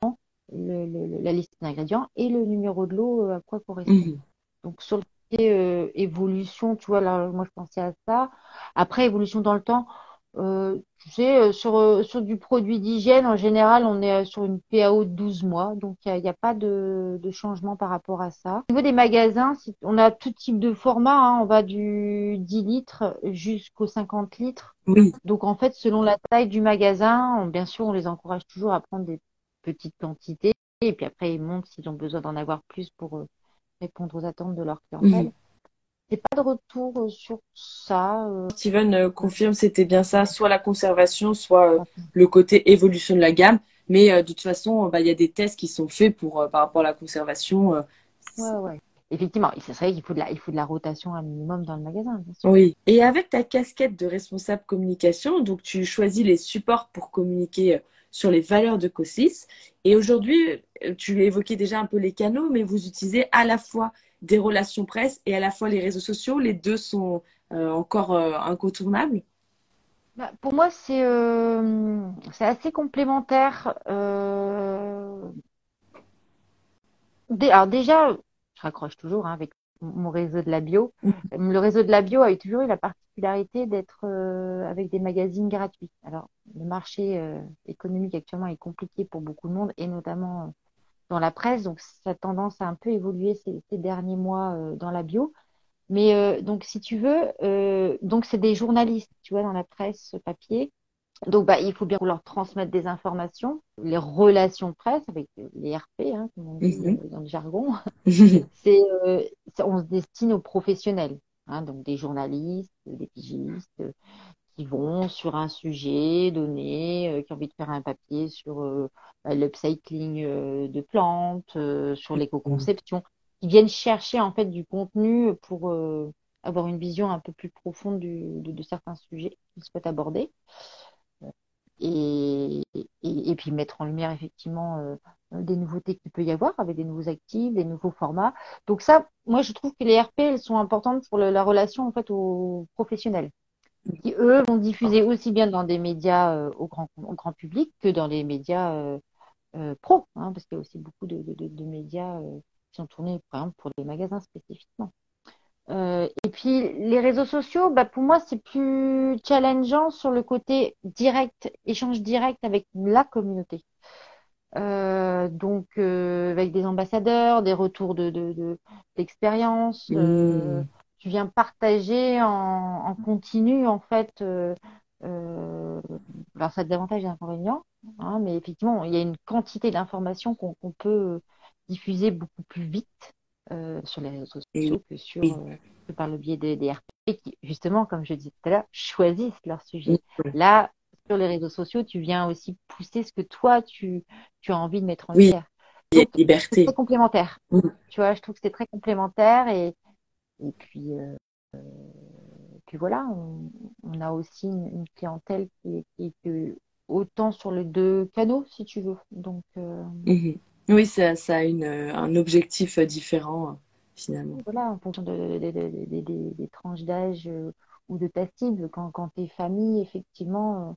la liste d'ingrédients et le numéro de l'eau euh, à quoi correspond. Mhm. Donc, sur le euh, évolution, tu vois, là, moi je pensais à ça. Après, évolution dans le temps, Euh, tu sais, euh, sur, euh, sur du produit d'hygiène, en général, on est sur une PAO de 12 mois, donc il n'y a, a, pas de, de, changement par rapport à ça. Au niveau des magasins, on a tout type de format, hein, on va du 10 litres jusqu'aux 50 litres. Oui. Donc en fait, selon la taille du magasin, bien sûr, on les encourage toujours à prendre des petites quantités, et puis après, ils montent s'ils ont besoin d'en avoir plus pour répondre aux attentes de leur clientèle. Mhm pas de retour euh, sur ça. Euh. Steven euh, confirme c'était bien ça, soit la conservation, soit le côté évolution de la gamme. Mais de toute façon, bah, il y a des tests qui sont faits pour par rapport à la conservation. ouais, ouais. Effectivement, c'est vrai qu'il faut de la, il faut de la rotation un minimum dans le magasin. Oui. Et avec ta casquette de responsable communication, donc tu choisis les supports pour communiquer sur les valeurs de COSIS. Et aujourd'hui, tu évoquais déjà un peu les canaux, mais vous utilisez à la fois des relations presse et à la fois les réseaux sociaux Les deux sont euh, encore euh, incontournables? Bah, Pour moi, c'est euh, assez complémentaire. Alors déjà, je raccroche toujours hein, avec mon réseau de la bio. Le réseau de la bio a toujours eu la particularité d'être avec des magazines gratuits. Alors, le marché économique actuellement est compliqué pour beaucoup de monde et notamment dans la presse. Donc, ça a tendance à un peu évoluer ces, derniers mois euh, dans la bio. Mais euh, donc, si tu veux, euh, donc c'est des journalistes, tu vois, dans la presse papier. Donc, bah, il faut bien leur transmettre des informations, les relations presse avec les RP, hein, comme on dit dans le jargon. c'est, on se destine aux professionnels, hein, donc des journalistes, des pigistes, qui vont sur un sujet donné, euh, qui ont envie de faire un papier sur euh, bah, l'upcycling euh, de plantes, sur l'éco-conception, qui viennent chercher en fait du contenu pour avoir une vision un peu plus profonde du, de, certains sujets qu'ils souhaitent aborder. Et, et, puis mettre en lumière effectivement des nouveautés qu'il peut y avoir avec des nouveaux actifs, des nouveaux formats. Donc ça, moi je trouve que les RP elles sont importantes pour la relation en fait aux professionnels qui eux vont diffuser aussi bien dans des médias euh, au, grand, au grand public que dans les médias euh, euh pro, hein, parce qu'il y a aussi beaucoup de, de, de médias euh, qui sont tournés, par exemple, pour les magasins spécifiquement. et puis les réseaux sociaux, bah, pour moi, c'est plus challengeant sur le côté direct, échange direct avec la communauté. Euh, donc avec des ambassadeurs, des retours de d'expérience, de, mmh tu viens partager en, continu en fait. Euh, euh, alors ça a des avantages et des inconvénients, hein, mais effectivement il y a une quantité d'informations qu'on peut diffuser beaucoup plus vite euh, sur les réseaux sociaux que sur par le biais des, RP qui justement comme je disais tout à l'heure choisissent leur sujet. Là sur les réseaux sociaux tu viens aussi pousser ce que toi tu, tu as envie de mettre en lumière. Oui, liberté. C'est complémentaire. Tu vois, je trouve que c'est très complémentaire et, et puis, euh, puis voilà, on, a aussi une, clientèle qui, est autant sur les deux canaux, si tu veux. Donc, euh, mhm. Oui, ça, ça a une, un objectif différent, finalement. Voilà, en fonction de, des tranches d'âge euh, ou de ta cible. Quand, quand tu es famille, effectivement,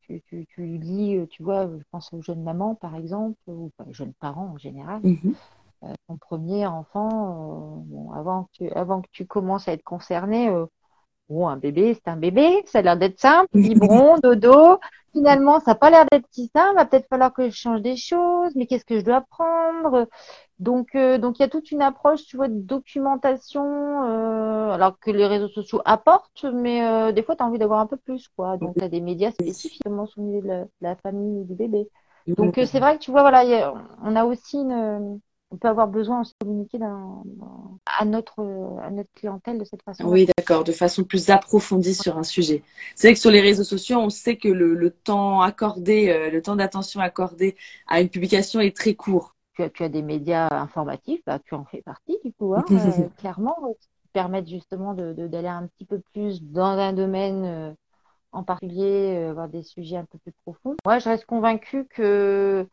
tu, tu, tu, lis, tu vois, je pense aux jeunes mamans, par exemple, ou aux jeunes parents en général. Mhm. Euh, ton premier enfant, euh, bon, avant, que tu, avant que tu commences à être concerné, euh, bon, un bébé, c'est un bébé, ça a l'air d'être simple, biberon, dodo. Finalement, ça n'a pas l'air d'être si simple, va peut-être falloir que je change des choses, mais qu'est-ce que je dois prendre? Donc, donc il y a toute une approche, tu vois, de documentation, alors que les réseaux sociaux apportent, mais des fois, tu as envie d'avoir un peu plus, quoi. Donc, tu as des médias spécifiquement soumis de la, de la famille ou du bébé. Donc, c'est vrai que tu vois, voilà, on a aussi une on peut avoir besoin de communiquer à, notre, à notre clientèle de cette façon. Oui, d'accord, de façon plus approfondie sur un sujet. C'est vrai que sur les réseaux sociaux, on sait que le, temps accordé, euh, le temps d'attention accordé à une publication est très court. Tu as, tu as des médias informatifs, bah, tu en fais partie du coup, hein, euh, clairement, qui permettent justement d'aller de, un petit peu plus dans un domaine euh, en particulier, avoir des sujets un peu plus profonds. Moi, je reste convaincue que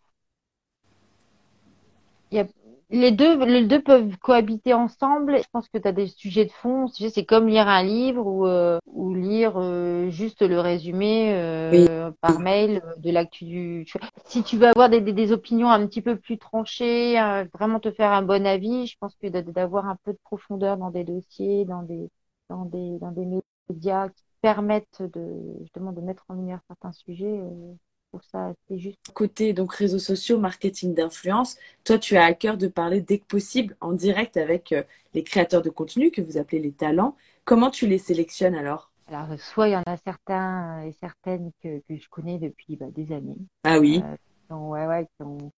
il y a les deux, les deux peuvent cohabiter ensemble. Je pense que tu as des sujets de fond. C'est comme lire un livre ou, euh, ou lire euh, juste le résumé euh, par mail de l'actu du. Si tu veux avoir des, des, opinions un petit peu plus tranchées, vraiment te faire un bon avis, je pense que d'avoir un peu de profondeur dans des dossiers, dans des, dans des, dans des médias qui permettent de, justement de mettre en lumière certains sujets, trouve ça assez juste. Côté donc réseaux sociaux, marketing d'influence, toi tu as à cœur de parler dès que possible en direct avec les créateurs de contenu que vous appelez les talents. Comment tu les sélectionnes alors? Alors, soit il y en a certains et certaines que, que je connais depuis bah, des années. Ah oui. Euh, qui ont, ouais, ouais, qui ont,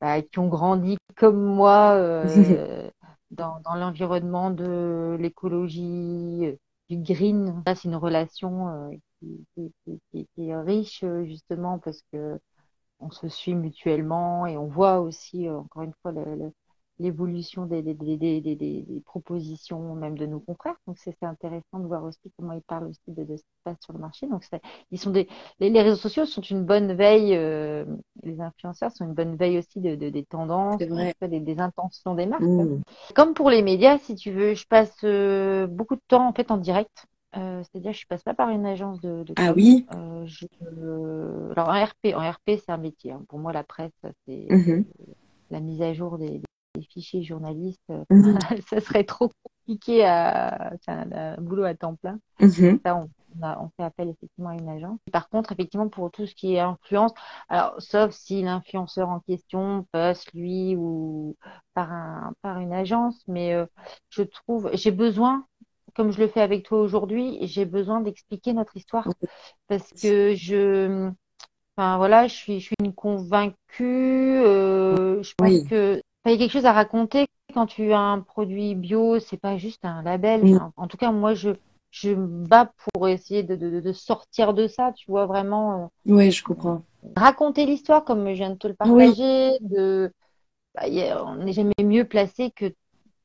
bah, qui ont grandi comme moi euh, dans, dans l'environnement de l'écologie, euh, du green. Ça, c'est une relation euh, qui, qui, qui, qui, est riche justement parce que on se suit mutuellement et on voit aussi, encore une fois, l'évolution des, des, des, des, propositions même de nos confrères. Donc c'est intéressant de voir aussi comment ils parlent aussi de, de ce qui se passe sur le marché. Donc ils sont des, les, les, réseaux sociaux sont une bonne veille, euh, les influenceurs sont une bonne veille aussi de, de des tendances, des, des, intentions des marques. Mmh. Comme pour les médias, si tu veux, je passe euh, beaucoup de temps en fait en direct. Euh, C'est-à-dire, je passe pas par une agence de. de ah oui. Euh, je, alors en RP, en RP, c'est un métier. Hein. Pour moi, la presse, c'est mmh. la mise à jour des, des fichiers journalistes, euh, mhm. ça serait trop compliqué à un, un, boulot à temps plein. Mhm. Ça, on, on, fait appel effectivement à une agence. Par contre, effectivement, pour tout ce qui est influence, alors sauf si l'influenceur en question passe lui ou par un par une agence, mais euh, je trouve, j'ai besoin comme je le fais avec toi aujourd'hui, j'ai besoin d'expliquer notre histoire parce que je, enfin voilà, je suis, je suis une convaincue. Euh, je pense que il y a quelque chose à raconter quand tu as un produit bio, c'est pas juste un label. en tout cas, moi, je, je me bats pour essayer de, de, de sortir de ça, tu vois, vraiment. Euh, oui, je comprends. Raconter l'histoire comme je viens de te le partager, de, bah, on n'est jamais mieux placé que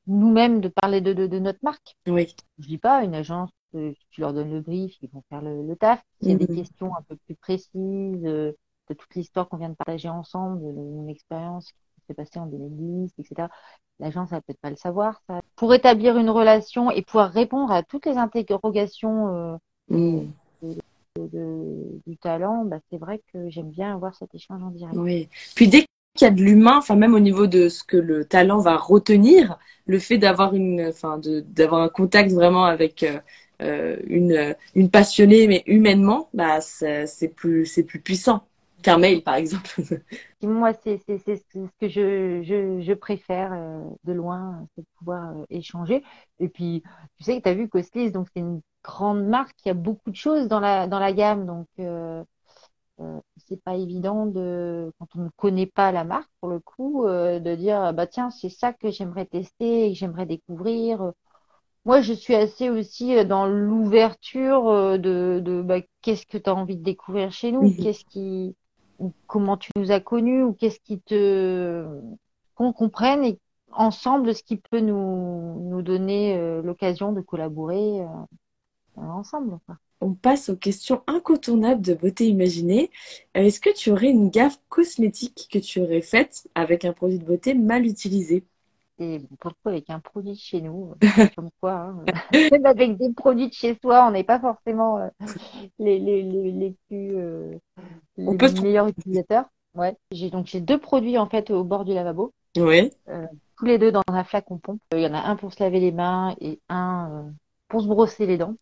nous-mêmes de parler de, de, de, notre marque. Oui. Je dis pas une agence, euh, tu leur donnes le brief, ils vont faire le, le taf. Il y a des mhm. questions un peu plus précises euh, de toute l'histoire qu'on vient de partager ensemble, de mon expérience s'est passé en 2010, etc. L'agence va peut-être pas le savoir. Ça. Pour établir une relation et pouvoir répondre à toutes les interrogations euh, mm. de, de, du talent, bah, c'est vrai que j'aime bien avoir cet échange en direct. Oui. Puis dès qu'il y a de l'humain, enfin même au niveau de ce que le talent va retenir, le fait d'avoir une, enfin d'avoir un contact vraiment avec euh, euh, une, une passionnée mais humainement, bah c'est plus c'est plus puissant qu'un mail, par exemple. Moi, c'est ce que je, je, préfère euh, de loin, c'est de pouvoir échanger. Et puis, tu sais, tu as vu Coslis, donc c'est une grande marque, il y a beaucoup de choses dans la, dans la gamme. Donc, euh, euh, c'est pas évident de, quand on ne connaît pas la marque, pour le coup, euh, de dire, bah tiens, c'est ça que j'aimerais tester et que j'aimerais découvrir. Moi, je suis assez aussi dans l'ouverture de, de bah, qu'est-ce que tu as envie de découvrir chez nous, qu'est-ce qui comment tu nous as connus? Ou qu'est-ce qui te qu'on comprenne et ensemble ce qui peut nous, nous donner euh, l'occasion de collaborer euh, ensemble. Quoi. On passe aux questions incontournables de beauté imaginée. Euh, est-ce que tu aurais une gaffe cosmétique que tu aurais faite avec un produit de beauté mal utilisé? Et pourquoi avec un produit de chez nous Comme quoi, hein, même avec des produits de chez soi, on n'est pas forcément euh, les, les, les, les, plus euh, les meilleurs utilisateurs. Ouais. J'ai donc j'ai deux produits en fait au bord du lavabo. Oui. Euh, tous les deux dans un flacon pompe. Il y en a un pour se laver les mains et un euh, pour se brosser les dents.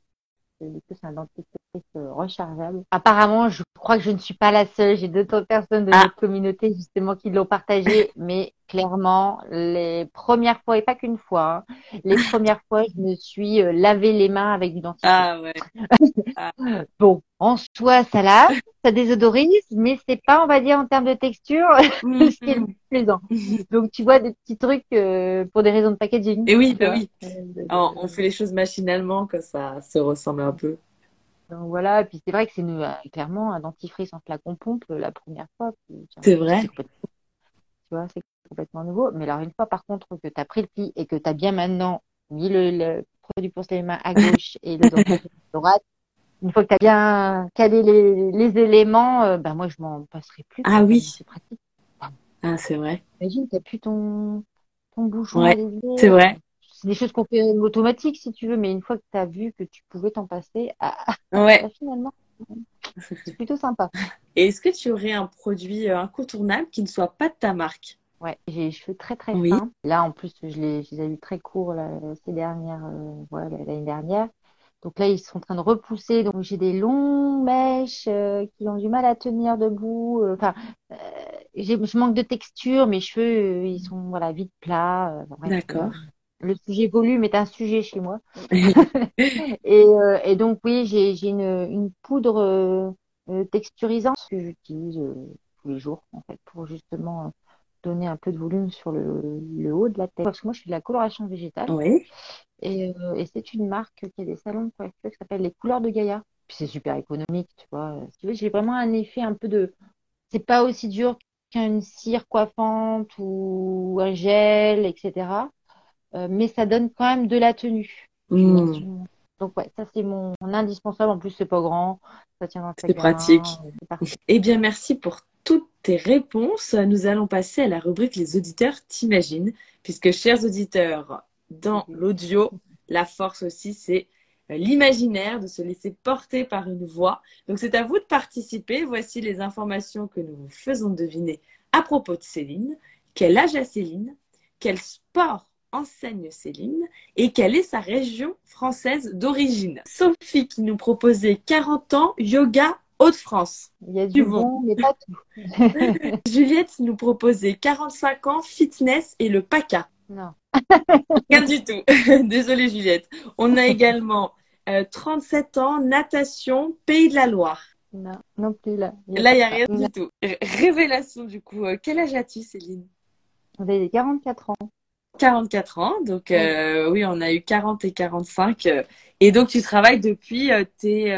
C'est un dentifrice rechargeable. Apparemment, je crois que je ne suis pas la seule. J'ai d'autres personnes de ah. notre communauté justement qui l'ont partagé, mais clairement, les premières fois, et pas qu'une fois, hein, les premières fois, je me suis euh, lavé les mains avec du dentifrice. Ah ouais. Ah. bon, en soi, ça lave, ça désodorise, mais c'est pas, on va dire, en termes de texture, ce qui est le plus plaisant. Donc, tu vois, des petits trucs euh, pour des raisons de packaging. Et oui, bah oui. Euh, on fait les choses machinalement, que ça se ressemble un peu. Donc voilà, et puis c'est vrai que c'est clairement un dentifrice en flacon pompe la première fois. C'est vrai. Tu vois, c'est complètement nouveau. Mais alors, une fois par contre que tu as pris le pli et que tu as bien maintenant mis le, produit pour les mains à gauche et le dentifrice à droite, une fois que tu as bien calé les, les éléments, euh, ben moi je m'en passerai plus. Ah oui. C'est pratique. Ah, c'est vrai. Imagine, tu plus ton, ton bouchon. Ouais, c'est vrai. C'est des choses qu'on fait automatique si tu veux, mais une fois que tu as vu que tu pouvais t'en passer, ah, ouais. Bah, finalement, c'est plutôt sympa. Et est-ce que tu aurais un produit euh, incontournable qui ne soit pas de ta marque? Ouais, j'ai les cheveux très très fins. Là, en plus, je les, je les ai eu très courts là, ces dernières, euh, l'année dernière. Donc là, ils sont en train de repousser. Donc j'ai des longues mèches euh, qui ont du mal à tenir debout. Euh, enfin, euh, je manque de texture. Mes cheveux, ils sont voilà vite plats. D'accord. Le sujet volume est un sujet chez moi. et, et, donc oui, j'ai une, une poudre texturisante que j'utilise tous les jours en fait pour justement donner un peu de volume sur le, le, haut de la tête. Parce que moi, je fais de la coloration végétale. Oui. Et, euh, et c'est une marque qui a des salons de coiffure qui s'appelle Les Couleurs de Gaïa. Puis c'est super économique, tu vois. Si tu veux, j'ai vraiment un effet un peu de. C'est pas aussi dur qu'une cire coiffante ou un gel, etc. Euh, mais ça donne quand même de la tenue. Mmh. Donc ouais, ça c'est mon, indispensable. En plus, c'est pas grand, ça tient dans C'est pratique. Eh bien, merci pour toutes tes réponses. Nous allons passer à la rubrique Les auditeurs t'imaginent, puisque chers auditeurs, dans l'audio, la force aussi, c'est euh, l'imaginaire, de se laisser porter par une voix. Donc c'est à vous de participer. Voici les informations que nous vous faisons deviner à propos de Céline. Quel âge a Céline? Quel sport enseigne Céline et quelle est sa région française d'origine Sophie qui nous proposait 40 ans, yoga Hauts-de-France. Il y a du bon, mais pas tout. Juliette nous proposait 45 ans, fitness et le PACA. Non. Rien du tout. Désolée Juliette. On a également 37 euh, ans, natation, Pays de la Loire. Non, non plus là. là, il n'y a rien du tout. Révélation du coup. Euh, quel âge as-tu Céline? A 44 ans. 44 ans, donc euh, oui, on a eu 40 et 45. et donc tu travailles depuis tes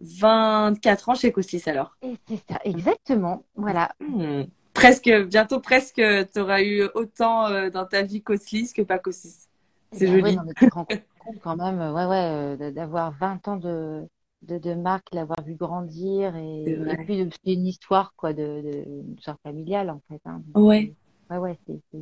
24 ans chez Costis alors C'est ça, exactement. Voilà. Hmm. Presque, bientôt presque, tu auras eu autant euh, dans ta vie Coslis que pas Coslis. C'est eh ben joli. mais tu te rends compte quand même, ouais, ouais, euh, d'avoir 20 ans de, de, de marque, l'avoir vu grandir et, et puis c'est une histoire quoi de, de, genre familiale en fait. Hein. ouais. Ouais, ouais, c'est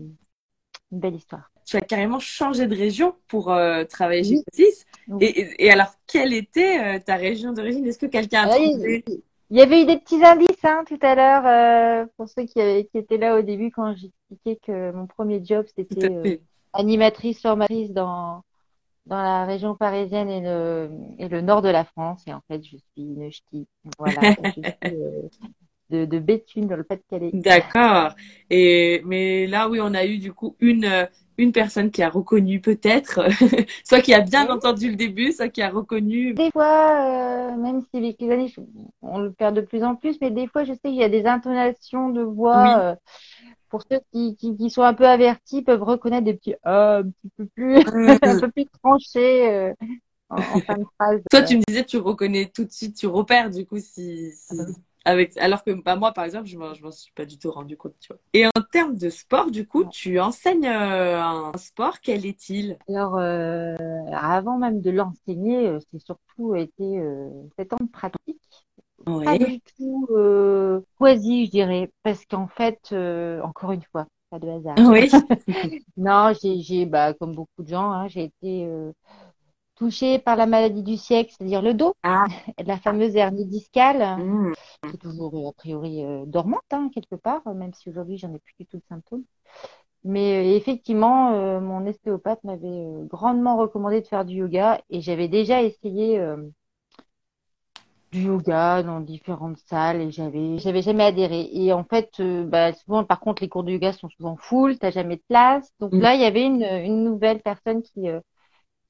une belle histoire. Tu as carrément changé de région pour euh, travailler chez Coslis. Et, et, alors, quelle était ta région d'origine? Est-ce que quelqu'un a trouvé? il y avait eu des petits indices hein, tout à l'heure euh, pour ceux qui, qui, étaient là au début quand j'expliquais que mon premier job c'était euh, animatrice formatrice dans dans la région parisienne et le et le nord de la France. Et en fait je suis une ch'ti. Voilà. Je suis, euh, de, de Béthune dans le Pas-de-Calais. D'accord. Et mais là oui on a eu du coup une une personne qui a reconnu peut-être, soit qui a bien entendu le début, soit qui a reconnu. Des fois, euh, même si avec les années, on le perd de plus en plus, mais des fois, je sais qu'il y a des intonations de voix. Euh, pour ceux qui, qui, qui, sont un peu avertis, peuvent reconnaître des petits euh, un petit peu plus, un peu plus tranchés euh, en, en, fin de phrase. Toi, tu me disais, tu reconnais tout de suite, tu repères du coup si, si, ah bah avec, alors que bah, moi, par exemple, je ne m'en suis pas du tout rendu compte. Tu vois. Et en termes de sport, du coup, tu enseignes euh, un sport. Quel est-il? Alors, euh, avant même de l'enseigner, euh, c'est surtout été euh, sept ans de pratique. Pas du tout euh, choisi, je dirais, parce qu'en fait, encore une fois, pas de hasard. Oui. non, j'ai, bah, comme beaucoup de gens, hein, j'ai été touchée par la maladie du siècle, c'est-à-dire le dos, ah. la fameuse hernie discale, mmh. qui est toujours euh, a priori euh, dormante hein, quelque part, même si aujourd'hui j'en ai plus du tout de symptômes. Mais euh, effectivement, euh, mon ostéopathe m'avait euh, grandement recommandé de faire du yoga et j'avais déjà essayé du yoga dans différentes salles et j'avais j'avais jamais adhéré. Et en fait, bah, souvent par contre les cours de yoga sont souvent full, t'as jamais de place. Donc mmh. là, il y avait une, une nouvelle personne qui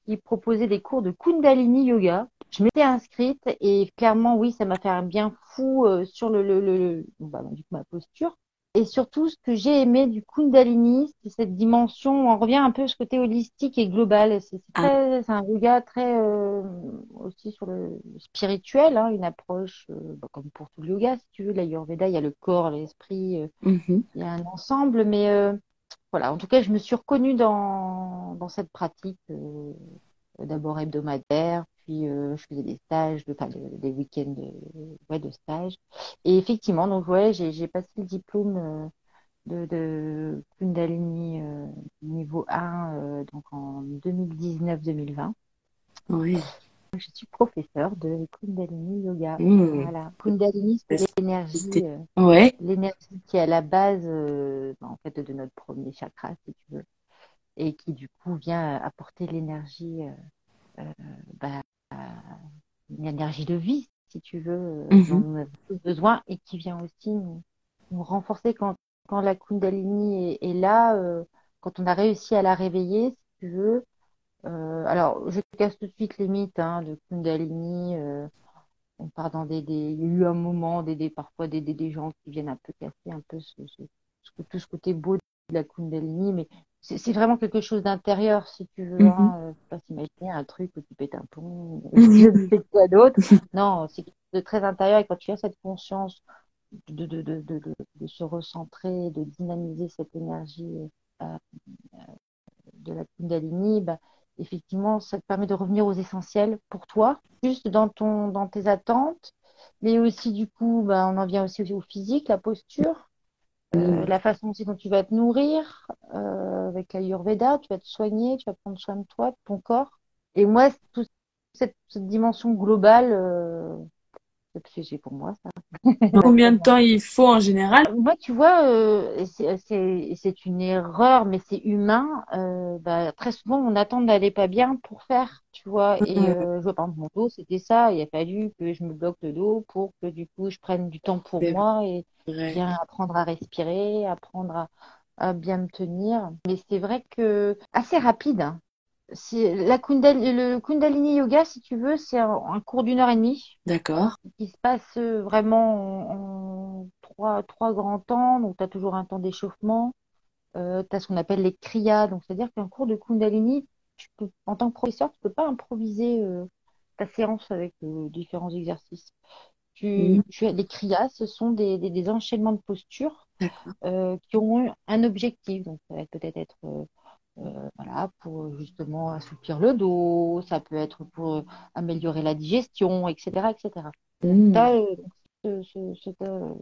qui proposait des cours de Kundalini Yoga. Je m'étais inscrite et clairement, oui, ça m'a fait un bien fou euh, sur le, le, le, bah, du coup, ma posture. Et surtout, ce que j'ai aimé du Kundalini, c'est cette dimension, on revient un peu à ce côté holistique et global. C'est ah. un yoga très euh, aussi sur le spirituel, hein, une approche, euh, bah, comme pour tout le yoga, si tu veux, l'Ayurveda, il y a le corps, l'esprit, euh, mm -hmm. il y a un ensemble, mais euh, voilà, en tout cas, je me suis reconnue dans, cette pratique, euh, d'abord hebdomadaire, puis euh, je faisais des stages, enfin, des week-ends de, stage. Et effectivement, donc ouais, j'ai passé le diplôme euh, de, de Kundalini niveau 1 euh, donc en 2019-2020. Oui. Je suis professeur de Kundalini Yoga. Mmh. Voilà. Kundalini, c'est l'énergie, euh, ouais. l'énergie qui est à la base euh, en fait de notre premier chakra, si tu veux, et qui du coup vient apporter l'énergie euh, bah, une énergie de vie, si tu veux, Mhm. dont nous avons tous besoin et qui vient aussi nous, nous renforcer quand, quand la Kundalini est, est là, quand on a réussi à la réveiller, si tu veux. Euh, alors, je casse tout de suite les mythes hein, de Kundalini. euh, on part dans des, des, il y a eu un moment, des, des, parfois des, des, gens qui viennent un peu casser un peu ce, ce, ce- tout ce côté beau de la Kundalini, mais c'est vraiment quelque chose d'intérieur, si tu veux. Hein, euh, faut pas s'imaginer un truc où tu pètes un plomb, je ne sais quoi d'autre. Non, c'est quelque chose de très intérieur et quand tu as cette conscience de, de, de, de, de, de se recentrer, de dynamiser cette énergie euh, de la Kundalini, bah, effectivement, ça te permet de revenir aux essentiels pour toi, juste dans ton, dans tes attentes, mais aussi du coup, bah, on en vient aussi au physique, la posture, euh, Mhm. la façon aussi dont tu vas te nourrir, euh, avec l'Ayurveda, tu vas te soigner, tu vas prendre soin de toi, de ton corps. Et moi, toute cette, cette dimension globale, euh, c'est c'est pour moi ça. Combien de temps il faut en général? Moi, tu vois, euh, c'est une erreur, mais c'est humain. Euh, bah, très souvent, on attend d'aller pas bien pour faire, tu vois. Et euh, je vois, par exemple, mon dos, c'était ça. Il a fallu que je me bloque le dos pour que du coup, je prenne du temps pour moi et vrai. bien apprendre à respirer, apprendre à, à bien me tenir. Mais c'est vrai que assez rapide. hein. C'est la Kundal- le Kundalini Yoga, si tu veux, c'est un, un cours d'une heure et demie D'accord. qui se passe euh, vraiment en, en trois, trois grands temps. Donc, tu as toujours un temps d'échauffement. Euh, tu as ce qu'on appelle les kriyas. Donc, c'est-à-dire qu'un cours de Kundalini, tu peux, en tant que professeur, tu peux pas improviser euh, ta séance avec euh, différents exercices. Tu, Mhm. tu as, les kriyas, ce sont des, des, des enchaînements de postures qui ont un objectif. Donc, ça va peut-être être euh, voilà, pour justement assouplir le dos, ça peut être pour euh, améliorer la digestion, etc., etc. Donc, tu as ce, ce, cet, euh,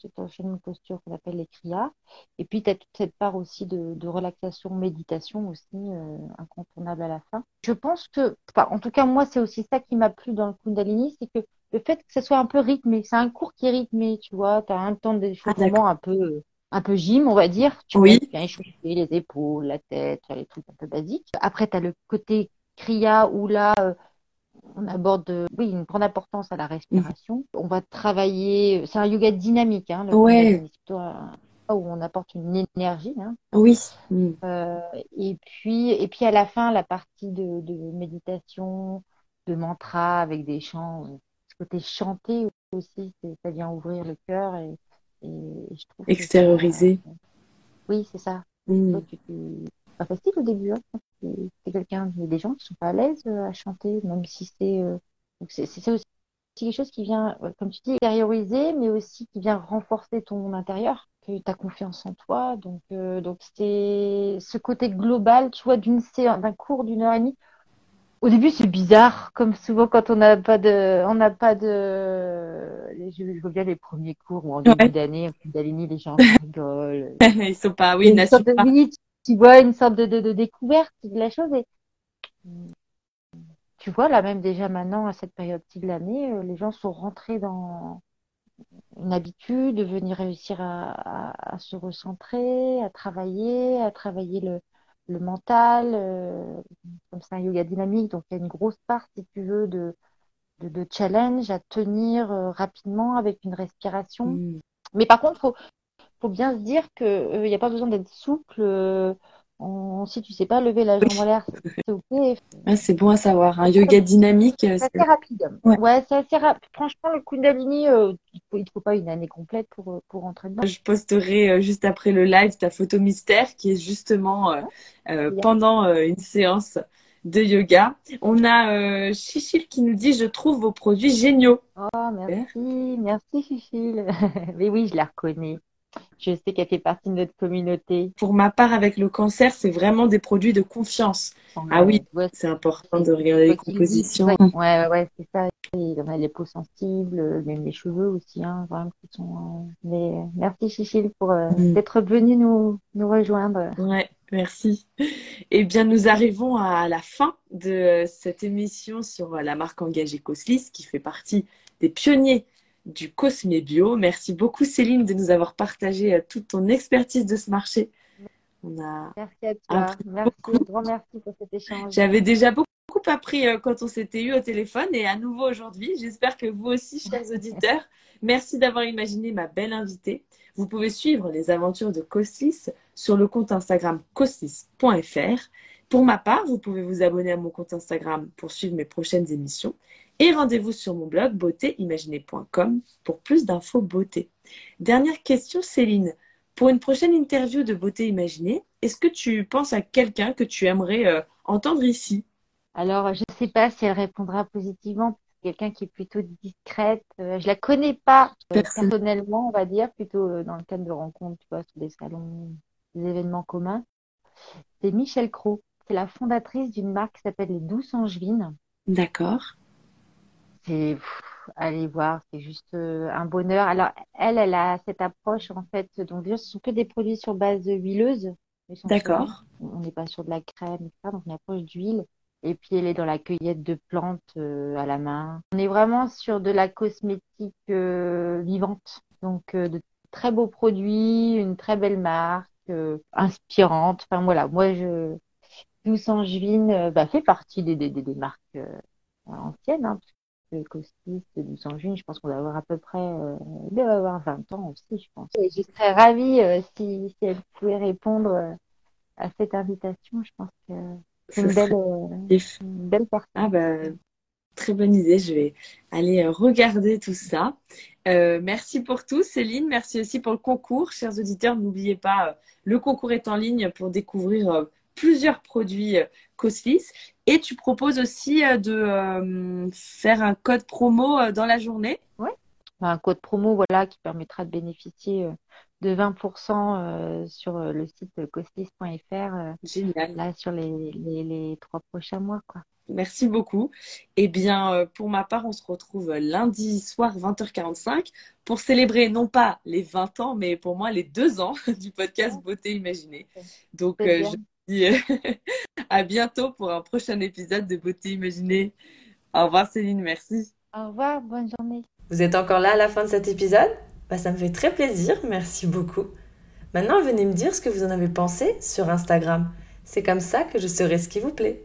cet enchaînement de posture qu'on appelle les kriyas. Et puis, tu as toute cette part aussi de, de relaxation, méditation aussi, euh, incontournable à la fin. Je pense que, enfin, en tout cas, moi, c'est aussi ça qui m'a plu dans le Kundalini, c'est que le fait que ce soit un peu rythmé, c'est un cours qui est rythmé, tu vois, tu as un temps Ah, d'échauffement d'accord. un peu, un peu gym, on va dire. Tu Oui. bien échauffer les épaules, la tête, les trucs un peu basiques. Après, tu as le côté kriya où là, euh, on aborde euh, oui, une grande importance à la respiration. On va travailler, c'est un yoga dynamique, hein, le Ouais. Où on apporte une énergie. Hein. Oui. Euh, et puis, et puis à la fin, la partie de, de méditation, de mantra avec des chants, euh, ce côté chanté aussi, ça vient ouvrir le cœur et, et je trouve que ça, Extérioriser. oui, c'est ça. Toi, Mhm. tu, pas facile au début, hein. C'est quelqu'un, il y a des gens qui sont pas à l'aise euh, à chanter, même si c'est, euh, c'est aussi quelque chose qui vient, euh, comme tu dis, extérioriser, mais aussi qui vient renforcer ton intérieur, que as confiance en toi. Donc, euh, donc c'est ce côté global, tu vois, d'une séance, d'un cours d'une heure et demie. Au début, c'est bizarre, comme souvent quand on n'a pas de, on n'a pas de, je, je vois bien les premiers cours où en début Ouais. d'année, en Kundalini, les gens rigolent. Ils sont pas, oui, ils une sorte de, pas. tu, tu vois une sorte de, de, de découverte de la chose et tu vois là même déjà maintenant à cette période-ci de l'année, euh, les gens sont rentrés dans une habitude de venir réussir à, à, à se recentrer, à travailler, à travailler le, le mental. euh, comme c'est un yoga dynamique, donc il y a une grosse part, si tu veux, de, de, de challenge à tenir euh, rapidement avec une respiration. Mhm. Mais par contre, faut faut bien se dire que euh, il n'y a pas besoin d'être souple. On- si tu sais pas lever la jambe en l'air, c'est ok. Ah, c'est bon à savoir. Un yoga dynamique, C'est assez rapide. Ouais. Ouais, c'est assez rapide. Franchement, le Kundalini, euh, il faut, te faut pas une année complète pour, euh, pour dedans. Je posterai euh, juste après le live ta photo mystère qui est justement euh, pendant une séance de yoga. On a euh, Chichil qui nous dit Je trouve vos produits géniaux. Oh, merci, merci, Chichil. Mais oui, je la reconnais. Je sais qu'elle fait partie de notre communauté. Pour ma part, avec le cancer, c'est vraiment des produits de confiance. Ah oui, c'est important de regarder les compositions. Ouais, ouais, ouais, c'est ça. Et on a les peaux sensibles, même les cheveux aussi, hein, vraiment, qui sont. euh, Mais merci, Chichil, pour euh, Mm. d'être venu nous, nous rejoindre. Ouais, merci. Eh bien, nous arrivons à la fin de euh, cette émission sur euh, la marque engagée Coslis, qui fait partie des pionniers du Cosme Bio. Merci beaucoup, Céline, de nous avoir partagé euh, toute ton expertise de ce marché. On a Merci à toi. Merci, beaucoup. grand merci pour cet échange. J'avais déjà beaucoup beaucoup appris euh, quand on s'était eu au téléphone et à nouveau aujourd'hui. J'espère que vous aussi, chers auditeurs, merci d'avoir imaginé ma belle invitée. Vous pouvez suivre les aventures de Coslis sur le compte Instagram coslis.fr. Pour ma part, vous pouvez vous abonner à mon compte Instagram pour suivre mes prochaines émissions. Et rendez-vous sur mon blog beautéimaginée.com pour plus d'infos beauté. Dernière question, Céline. Pour une prochaine interview de Beauté Imaginée, est-ce que tu penses à quelqu'un que tu aimerais euh, entendre ici? Alors, je ne sais pas si elle répondra positivement. Quelqu'un qui est plutôt discrète. Euh, je la connais pas euh, personnellement, on va dire, plutôt dans le cadre de rencontres, tu vois, sur des salons, des événements communs. C'est Michel Cros. C'est la fondatrice d'une marque qui s'appelle les Douces Angevines. D'accord. C'est allez voir, c'est juste un bonheur. Alors elle, elle a cette approche en fait. Donc ce sont que des produits sur base huileuse. D'accord. On n'est pas sur de la crème, etc. Donc une approche d'huile. Et puis elle est dans la cueillette de plantes à la main. On est vraiment sur de la cosmétique vivante. Donc de très beaux produits, une très belle marque, inspirante. Enfin voilà, moi je Douce Angevine bah, fait partie des, des, des, marques anciennes, hein, le Costis, Douce Angevine, je pense qu'on doit avoir à peu près, euh, avoir 20 ans aussi, je pense. Et je serais ravie euh, si, si, elle pouvait répondre euh, à cette invitation. Je pense que c'est une belle, euh, une belle partie. Ah bah, très bonne idée. Je vais aller regarder tout ça. Euh, merci pour tout, Céline. Merci aussi pour le concours. Chers auditeurs, n'oubliez pas, le concours est en ligne pour découvrir plusieurs produits Coslis. Et tu proposes aussi euh, de euh, faire un code promo euh, dans la journée Oui, un code promo voilà, qui permettra de bénéficier de 20% sur le site coslis.fr. Génial. Là, sur les, les, trois prochains mois. Quoi. Merci beaucoup. Eh bien, pour ma part, on se retrouve lundi soir 20h45 pour célébrer non pas les 20 ans, mais pour moi les deux ans du podcast Beauté Imaginée. Donc, je à bientôt pour un prochain épisode de Beauté Imaginée. Au revoir Céline, merci. Au revoir, bonne journée. Vous êtes encore là à la fin de cet épisode? Bah, Ça me fait très plaisir, merci beaucoup. Maintenant, venez me dire ce que vous en avez pensé sur Instagram. C'est comme ça que je saurai ce qui vous plaît.